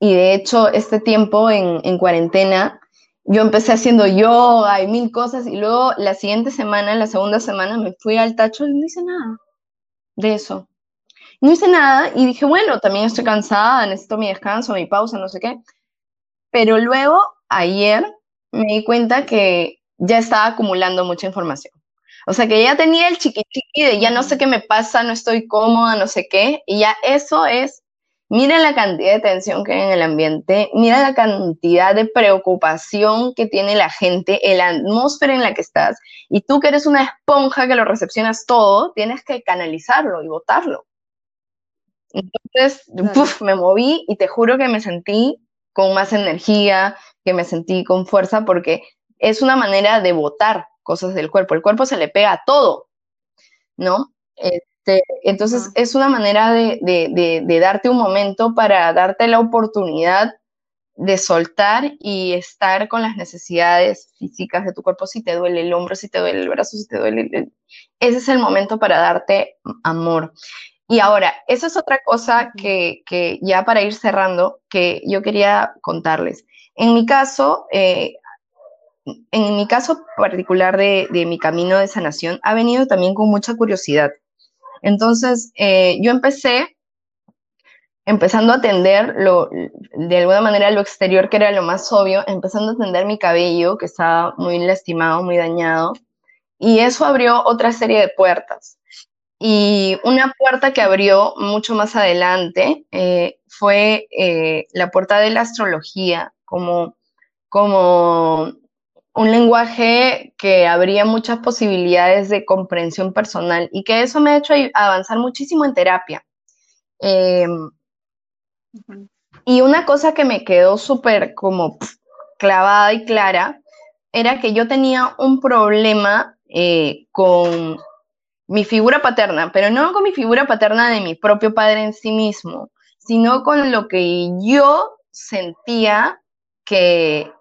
Y de hecho, este tiempo en, en cuarentena, yo empecé haciendo yoga y mil cosas y luego la siguiente semana, la segunda semana, me fui al tacho y no hice nada de eso. No hice nada y dije, bueno, también estoy cansada, necesito mi descanso, mi pausa, no sé qué. Pero luego, ayer, me di cuenta que ya estaba acumulando mucha información. O sea, que ya tenía el chiquichiqui de ya no sé qué me pasa, no estoy cómoda, no sé qué. Y ya eso es, mira la cantidad de tensión que hay en el ambiente, mira la cantidad de preocupación que tiene la gente, la atmósfera en la que estás. Y tú que eres una esponja que lo recepcionas todo, tienes que canalizarlo y botarlo. Entonces, Claro. puf, me moví y te juro que me sentí con más energía, que me sentí con fuerza, porque es una manera de botar cosas del cuerpo. El cuerpo se le pega a todo, ¿no? Este, entonces, es una manera de, de- de- de darte un momento para darte la oportunidad de soltar y estar con las necesidades físicas de tu cuerpo, si te duele el hombro, si te duele el brazo, si te duele el... Ese es el momento para darte amor. Y ahora, eso es otra cosa que, que ya para ir cerrando, que yo quería contarles. En mi caso, eh, en mi caso particular de, de mi camino de sanación, ha venido también con mucha curiosidad. Entonces, eh, yo empecé empezando a atender lo, de alguna manera lo exterior, que era lo más obvio, empezando a atender mi cabello, que estaba muy lastimado, muy dañado, y eso abrió otra serie de puertas. Y una puerta que abrió mucho más adelante eh, fue eh, la puerta de la astrología, como, como un lenguaje que abría muchas posibilidades de comprensión personal y que eso me ha hecho avanzar muchísimo en terapia. Ujú. y una cosa que me quedó súper como clavada y clara era que yo tenía un problema eh, con mi figura paterna, pero no con mi figura paterna de mi propio padre en sí mismo, sino con lo que yo sentía que,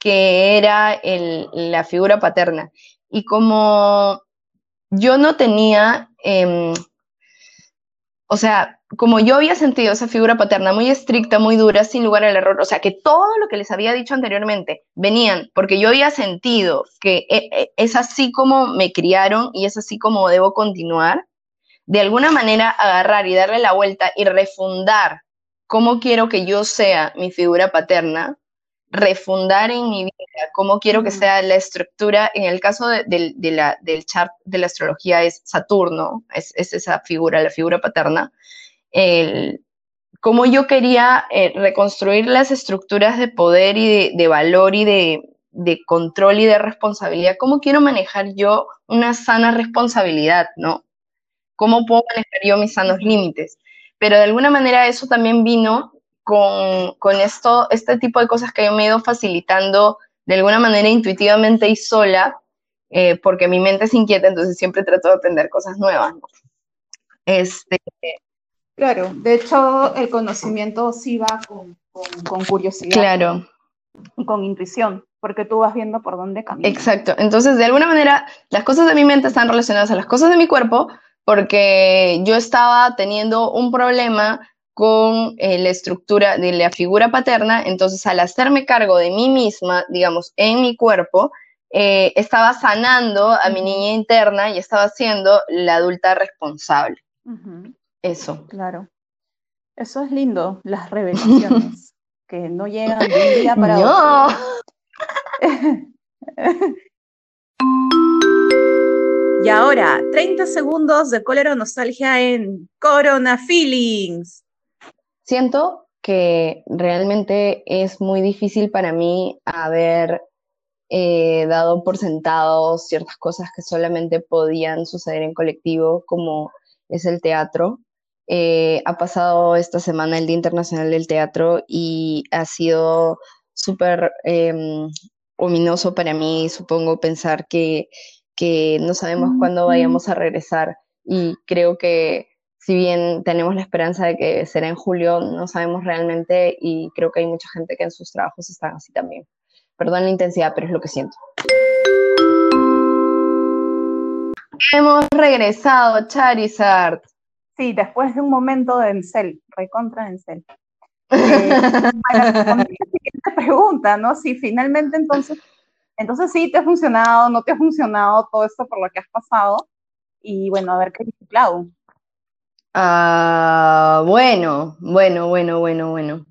que era el- la figura paterna. Y como yo no tenía, em, o sea, como yo había sentido esa figura paterna muy estricta, muy dura, sin lugar al error, o sea, que todo lo que les había dicho anteriormente venían porque yo había sentido que e- e- es así como me criaron y es así como debo continuar, de alguna manera agarrar y darle la vuelta y refundar cómo quiero que yo sea mi figura paterna, refundar en mi vida cómo quiero que Ujú. sea la estructura, en el caso de, del- de la, del chart de la astrología es Saturno, es, es esa figura, la figura paterna, el, cómo yo quería eh, reconstruir las estructuras de poder y de, de valor y de, de control y de responsabilidad, cómo quiero manejar yo una sana responsabilidad, ¿no? ¿Cómo puedo manejar yo mis sanos límites? Pero de alguna manera eso también vino con, con esto, este tipo de cosas que yo me he ido facilitando de alguna manera intuitivamente y sola, eh, porque mi mente es inquieta, entonces siempre trato de aprender cosas nuevas. ¿no? Este, Claro, de hecho, el conocimiento sí va con, con- con curiosidad claro. con intuición, porque tú vas viendo por dónde caminas. Exacto. Entonces, de alguna manera, las cosas de mi mente están relacionadas a las cosas de mi cuerpo porque yo estaba teniendo un problema con eh, la estructura de la figura paterna, entonces al hacerme cargo de mí misma, digamos, en mi cuerpo, eh, estaba sanando a mi niña interna y estaba siendo la adulta responsable. Eso. claro. Eso es lindo, las revelaciones, que no llegan de un día para No. otro. Y ahora, 30 segundos de cólera o nostalgia en Corona Feelings. Siento que realmente es muy difícil para mí haber eh, dado por sentado ciertas cosas que solamente podían suceder en colectivo, como es el teatro. Eh, ha pasado esta semana el Día Internacional del Teatro y ha sido súper em, ominoso para mí, supongo, pensar que, que no sabemos cuándo vayamos a regresar y creo que si bien tenemos la esperanza de que será en julio, no sabemos realmente y creo que hay mucha gente que en sus trabajos están así también. Perdón la intensidad, pero es lo que siento. Hemos regresado, Charizard. Sí, después de un momento de Encel, recontra Encel. Eh, la siguiente pregunta, ¿no? Si finalmente entonces, entonces sí te ha funcionado, no te ha funcionado todo esto por lo que has pasado. Y bueno, a ver qué dice Clau. Ah, bueno, bueno, bueno, bueno, bueno.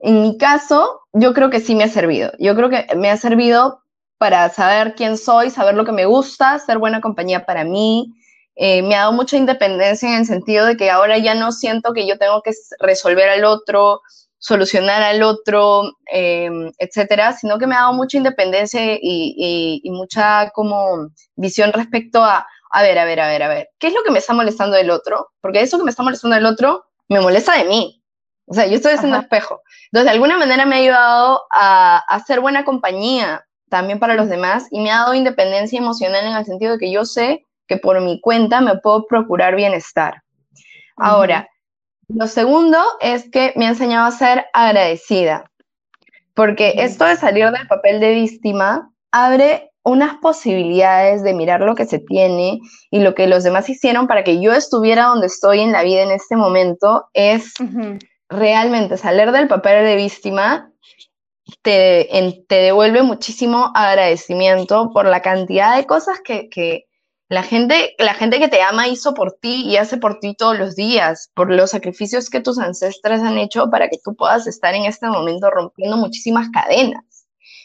En mi caso, yo creo que sí me ha servido. Yo creo que me ha servido para saber quién soy, saber lo que me gusta, ser buena compañía para mí. Eh, me ha dado mucha independencia en el sentido de que ahora ya no siento que yo tengo que resolver al otro, solucionar al otro, eh, etcétera, sino que me ha dado mucha independencia y- y mucha como visión respecto a, a ver, a ver, a ver, a ver, ¿qué es lo que me está molestando del otro? Porque eso que me está molestando del otro me molesta de mí. O sea, yo estoy haciendo Ajá. espejo. Entonces, de alguna manera me ha ayudado a, ser buena compañía también para los demás y me ha dado independencia emocional en el sentido de que yo sé que por mi cuenta me puedo procurar bienestar. Ahora, lo segundo es que me ha enseñado a ser agradecida, porque esto de salir del papel de víctima abre unas posibilidades de mirar lo que se tiene y lo que los demás hicieron para que yo estuviera donde estoy en la vida en este momento, es realmente salir del papel de víctima te, en- te devuelve muchísimo agradecimiento por la cantidad de cosas que, que la gente, la gente que te ama hizo por ti y hace por ti todos los días, por los sacrificios que tus ancestros han hecho para que tú puedas estar en este momento rompiendo muchísimas cadenas.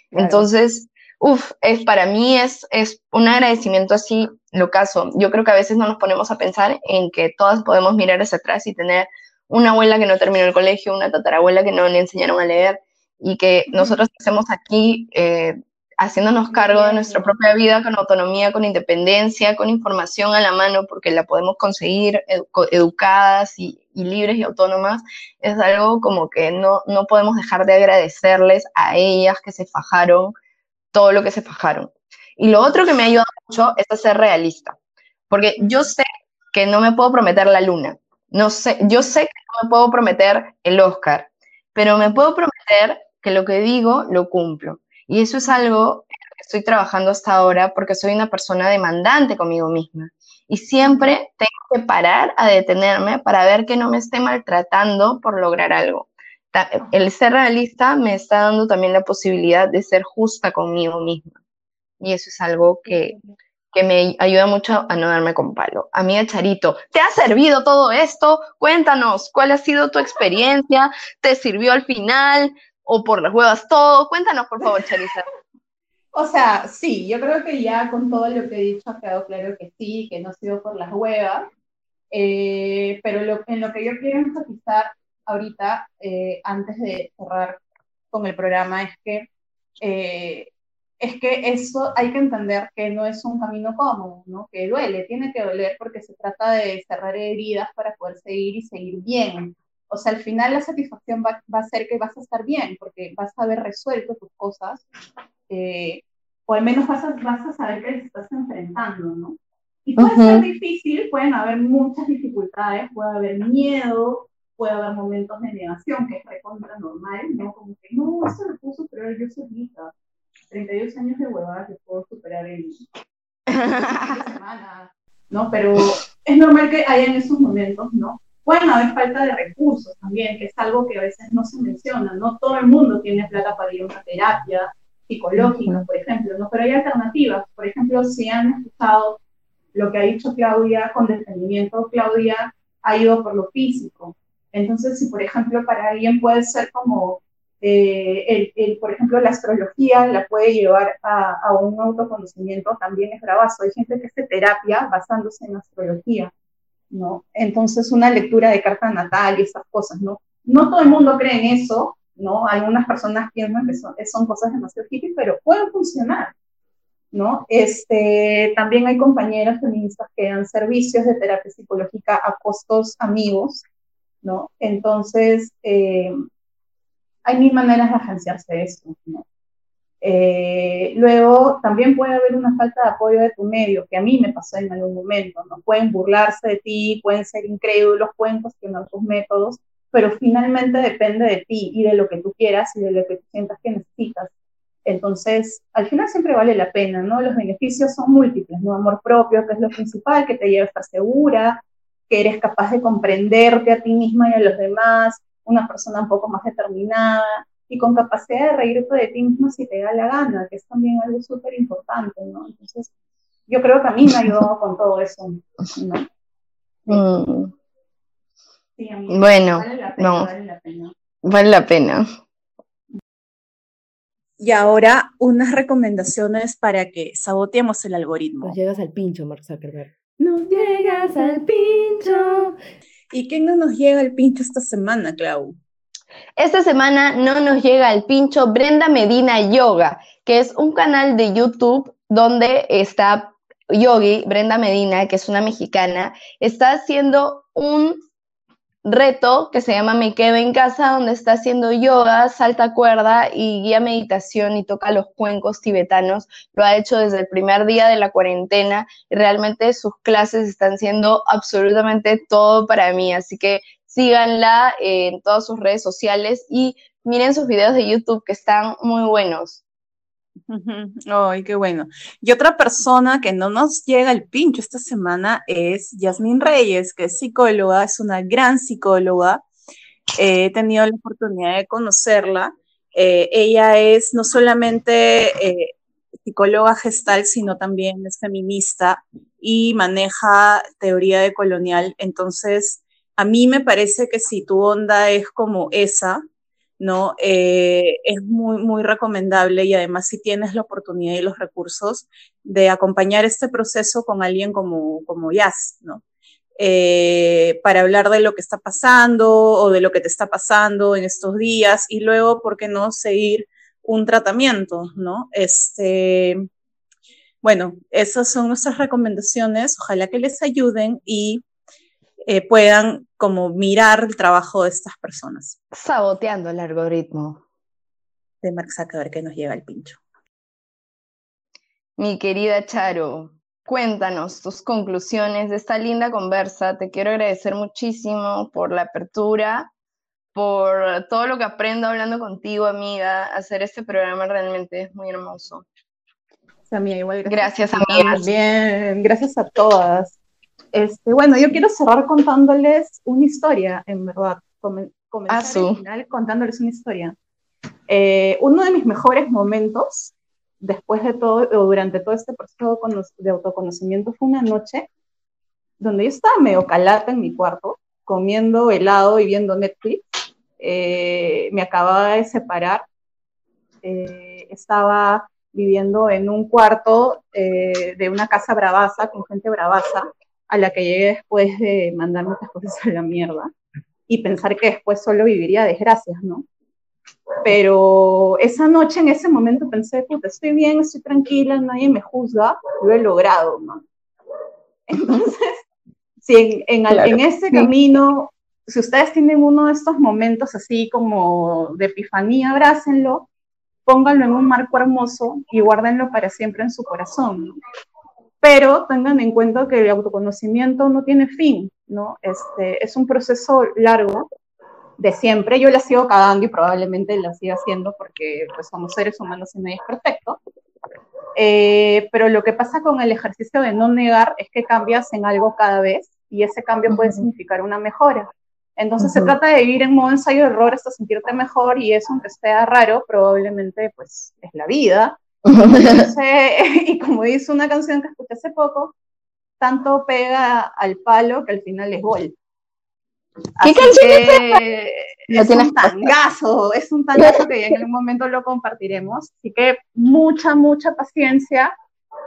Claro. Entonces, uff, es, para mí es, es un agradecimiento así, lo caso. Yo creo que a veces no nos ponemos a pensar en que todas podemos mirar hacia atrás y tener una abuela que no terminó el colegio, una tatarabuela que no le enseñaron a leer y que nosotros estemos aquí eh, haciéndonos cargo de nuestra propia vida con autonomía, con independencia, con información a la mano, porque la podemos conseguir edu- educadas y, y libres y autónomas, es algo como que no, no podemos dejar de agradecerles a ellas que se fajaron todo lo que se fajaron. Y lo otro que me ha ayudado mucho es a ser realista, porque yo sé que no me puedo prometer la luna, no sé, yo sé que no me puedo prometer el Oscar, pero me puedo prometer que lo que digo lo cumplo. Y eso es algo que estoy trabajando hasta ahora porque soy una persona demandante conmigo misma. Y siempre tengo que parar a detenerme para ver que no me esté maltratando por lograr algo. El ser realista me está dando también la posibilidad de ser justa conmigo misma. Y eso es algo que, que me ayuda mucho a no darme con palo. Amiga Charito, ¿te ha servido todo esto? Cuéntanos, ¿cuál ha sido tu experiencia? ¿Te sirvió al final o por las huevas todo? Cuéntanos, por favor, Charisa. O sea, sí, yo creo que ya con todo lo que he dicho ha quedado claro que sí, que no ha sido por las huevas, Eh, pero lo- en lo que yo quiero enfatizar ahorita, eh, antes de cerrar con el programa, es que, eh, es que eso hay que entender que no es un camino cómodo, ¿no? Que duele, tiene que doler porque se trata de cerrar heridas para poder seguir y seguir bien. O sea, al final la satisfacción va, va a ser que vas a estar bien, porque vas a haber resuelto tus cosas, eh, o al menos vas a, vas a saber que les estás enfrentando, ¿no? Y puede Ujú. ser difícil, pueden haber muchas dificultades, puede haber miedo, puede haber momentos de negación, que es recontra normal, ¿no? Como que, no, eso lo puedo superar yo solita. 32 años de huevadas que puedo superar en semana, ¿no? Pero es normal que hayan esos momentos, ¿no? Pueden haber falta de recursos también, que es algo que a veces no se menciona, no todo el mundo tiene plata para ir a una terapia psicológica, por ejemplo, ¿no? Pero hay alternativas, por ejemplo, si han escuchado lo que ha dicho Claudia con detenimiento, Claudia ha ido por lo físico. Entonces, si por ejemplo para alguien puede ser como, eh, el, el, por ejemplo, la astrología la puede llevar a, a, un autoconocimiento, también es bravazo. Hay gente que hace terapia basándose en astrología, ¿no? Entonces, una lectura de carta natal y esas cosas, ¿no? No todo el mundo cree en eso, ¿no? Algunas personas piensan que son, son cosas demasiado hippies, pero pueden funcionar. ¿no? Este, también hay compañeras feministas que dan servicios de terapia psicológica a costos amigos, ¿no? Entonces, eh, hay mil maneras de agenciarse eso, ¿no? Eh, luego, también puede haber una falta de apoyo de tu medio, que a mí me pasó en algún momento, ¿no? Pueden burlarse de ti, pueden ser incrédulos, pueden cuestionar tus métodos, pero finalmente depende de ti y de lo que tú quieras y de lo que tú sientas que necesitas. Entonces, al final siempre vale la pena, ¿no? Los beneficios son múltiples, ¿no? Amor propio, que es lo principal, que te lleva a estar segura, que eres capaz de comprenderte a ti misma y a los demás, una persona un poco más determinada y con capacidad de reírte de ti misma si te da la gana, que es también algo súper importante, ¿no? Entonces, yo creo que a mí me ha ayudado con todo eso, ¿no? Mm. Sí, a mí Bueno, vale la pena, no. vale la pena. Vale la pena. Y ahora unas recomendaciones para que saboteemos el algoritmo. Nos llegas al pincho, Mark Zuckerberg. Nos llegas al pincho. ¿Y quién no nos llega el pincho esta semana, Clau? Esta semana no nos llega al pincho Brenda Medina Yoga, que es un canal de YouTube donde está Yogi, Brenda Medina, que es una mexicana, está haciendo un reto que se llama Me quedo en casa, donde está haciendo yoga, salta cuerda y guía meditación y toca los cuencos tibetanos. Lo ha hecho desde el primer día de la cuarentena y realmente sus clases están siendo absolutamente todo para mí. Así que síganla en todas sus redes sociales y miren sus videos de YouTube que están muy buenos. Ay, qué bueno. Y otra persona que no nos llega al pincho esta semana es Yasmín Reyes, que es psicóloga, es una gran psicóloga. Eh, he tenido la oportunidad de conocerla. Eh, ella es no solamente eh, psicóloga gestal, sino también es feminista y maneja teoría de colonial. Entonces, a mí me parece que si tu onda es como esa, ¿no? Eh, es muy, muy recomendable y además si tienes la oportunidad y los recursos de acompañar este proceso con alguien como, como Jazz, ¿no? Eh, para hablar de lo que está pasando o de lo que te está pasando en estos días y luego, ¿por qué no seguir un tratamiento, ¿no? Este, bueno, esas son nuestras recomendaciones, ojalá que les ayuden y eh, puedan como mirar el trabajo de estas personas. Saboteando el algoritmo. De Mark Zuckerberg que nos lleva el pincho. Mi querida Charo, cuéntanos tus conclusiones de esta linda conversa. Te quiero agradecer muchísimo por la apertura, por todo lo que aprendo hablando contigo, amiga. Hacer este programa realmente es muy hermoso. igual gracias, amigas. Bien, gracias a todas. Este, bueno, yo quiero cerrar contándoles una historia, en verdad. comenzar ah, al final contándoles una historia. Eh, uno de mis mejores momentos, después de todo, o durante todo este proceso de autoconocimiento, fue una noche donde yo estaba medio calata en mi cuarto, comiendo helado y viendo Netflix. Eh, me acababa de separar. Eh, estaba viviendo en un cuarto de una casa bravaza, con gente bravaza, a la que llegué después de mandar muchas cosas a la mierda y pensar que después solo viviría desgracias, ¿no? Pero esa noche, en ese momento, pensé, puta, estoy bien, estoy tranquila, nadie me juzga, lo he logrado, ¿no? Entonces, si en, en, este camino, si ustedes tienen uno de estos momentos así como de epifanía, abrácenlo, pónganlo en un marco hermoso y guárdenlo para siempre en su corazón, ¿no? Pero tengan en cuenta que el autoconocimiento no tiene fin, ¿no? Este, es un proceso largo de siempre. Yo la sigo cagando y probablemente la siga haciendo porque pues, somos seres humanos y nadie es perfecto. Eh, pero lo que pasa con el ejercicio de no negar es que cambias en algo cada vez y ese cambio puede significar una mejora. Entonces se trata de vivir en modo ensayo de error hasta sentirte mejor y eso, aunque sea raro, probablemente pues es la vida y como dice una canción que escuché hace poco, tanto pega al palo que al final es gol. ¿Qué canción es Es un tangazo, es un tangazo que en algún momento lo compartiremos. Así que mucha, mucha paciencia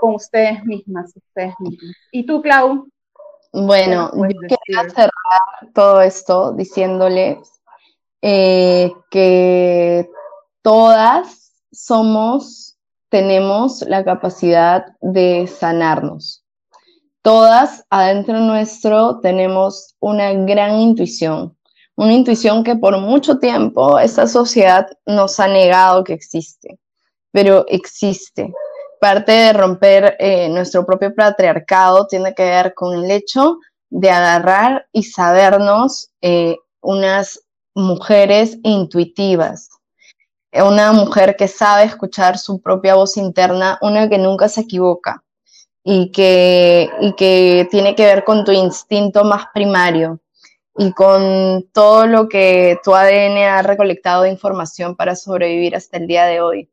con ustedes mismas, ustedes mismas. ¿Y tú, Clau? Bueno, yo quería cerrar todo esto diciéndoles eh, que todas somos tenemos la capacidad de sanarnos. Todas adentro nuestro tenemos una gran intuición, una intuición que por mucho tiempo esta sociedad nos ha negado que existe, pero existe. Parte de romper eh, nuestro propio patriarcado tiene que ver con el hecho de agarrar y sabernos eh, unas mujeres intuitivas, una mujer que sabe escuchar su propia voz interna, una que nunca se equivoca y que, y que tiene que ver con tu instinto más primario y con todo lo que tu ADN ha recolectado de información para sobrevivir hasta el día de hoy.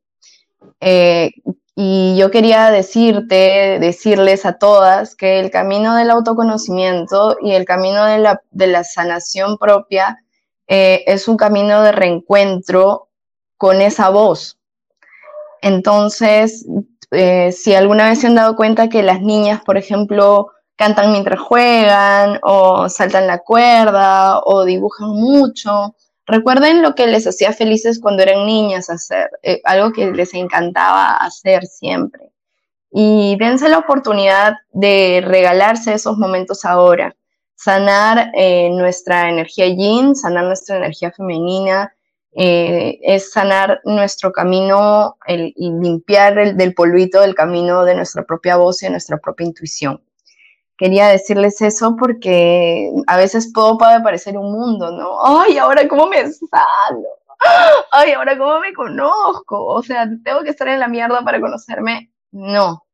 Eh, y yo quería decirte, decirles a todas que el camino del autoconocimiento y el camino de la, de la sanación propia eh, es un camino de reencuentro con esa voz. Entonces, eh, si alguna vez se han dado cuenta que las niñas, por ejemplo, cantan mientras juegan o saltan la cuerda o dibujan mucho, recuerden lo que les hacía felices cuando eran niñas hacer, eh, algo que les encantaba hacer siempre. Y dense la oportunidad de regalarse esos momentos ahora. sanar eh, nuestra energía yin, sanar nuestra energía femenina, eh, es sanar nuestro camino el, y limpiar el, del polvito del camino de nuestra propia voz y de nuestra propia intuición. Quería decirles eso porque a veces todo puede parecer un mundo, ¿no? Ay, ahora cómo me sano. Ay, ahora cómo me conozco. O sea, tengo que estar en la mierda para conocerme. No.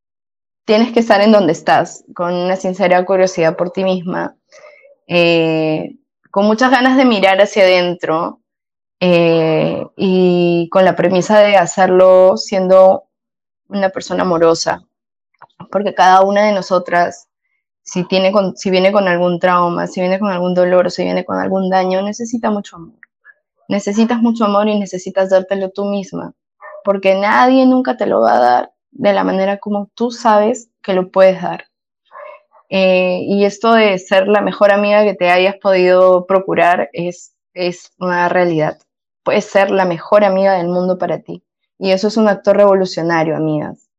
Tienes que estar en donde estás, con una sincera curiosidad por ti misma, eh, con muchas ganas de mirar hacia adentro eh, y con la premisa de hacerlo siendo una persona amorosa, porque cada una de nosotras, si, tiene si viene con algún trauma, si viene con algún dolor, si viene con algún daño, necesita mucho amor. Necesitas mucho amor y necesitas dártelo tú misma, porque nadie nunca te lo va a dar de la manera como tú sabes que lo puedes dar. Eh, y esto de ser la mejor amiga que te hayas podido procurar es, es una realidad puedes ser la mejor amiga del mundo para ti. Y eso es un acto revolucionario, amigas.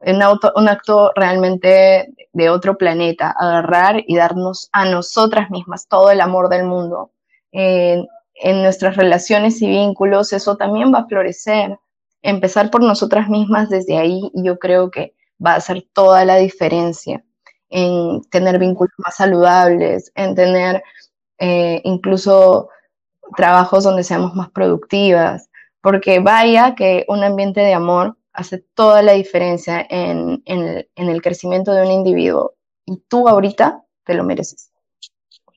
Un, acto realmente de otro planeta, agarrar y darnos a nosotras mismas todo el amor del mundo. en nuestras relaciones y vínculos, eso también va a florecer. Empezar por nosotras mismas desde ahí, yo creo que va a hacer toda la diferencia en tener vínculos más saludables, en tener eh, incluso trabajos donde seamos más productivas, porque vaya que un ambiente de amor hace toda la diferencia en, el, crecimiento de un individuo y tú ahorita te lo mereces.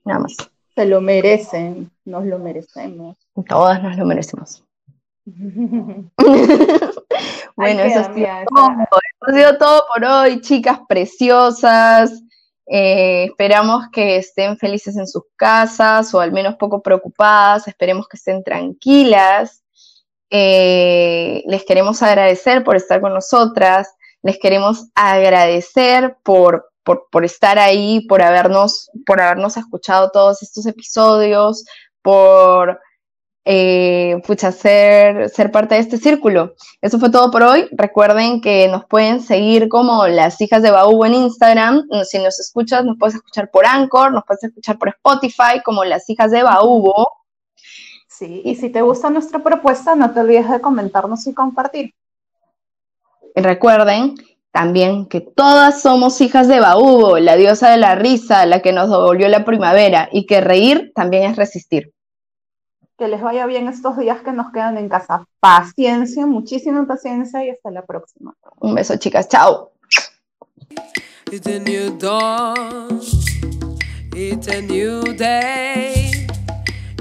Nada más. Se lo merecen, nos lo merecemos. Todas nos lo merecemos. bueno, eso ha, sido todo. eso ha sido todo por hoy, chicas preciosas. Eh, esperamos que estén felices en sus casas o al menos poco preocupadas. Esperemos que estén tranquilas. Eh, les queremos agradecer por estar con nosotras. Les queremos agradecer por, por, estar ahí, por habernos, por habernos escuchado todos estos episodios, por eh, ser, ser parte de este círculo. Eso fue todo por hoy. Recuerden que nos pueden seguir como las hijas de Baú en Instagram. Si nos escuchas, nos puedes escuchar por Anchor, nos puedes escuchar por Spotify como las hijas de Baú. Sí, y si te gusta nuestra propuesta, no te olvides de comentarnos y compartir. Y recuerden también que todas somos hijas de Baúbo, la diosa de la risa, la que nos devolvió la primavera, y que reír también es resistir que les vaya bien estos días que nos quedan en casa. Paciencia, muchísima paciencia y hasta la próxima. Un beso, chicas. Chao. It's a new dawn. It's a new day.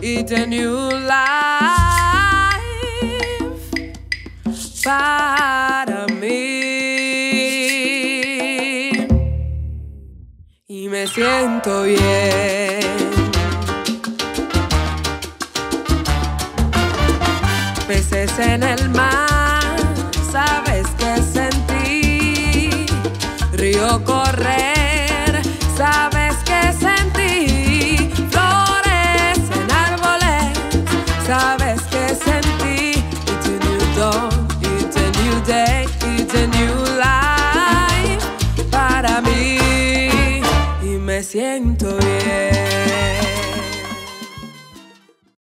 It's a new life para mí. Y me siento bien. Peces en el mar, sabes que sentí, río correr,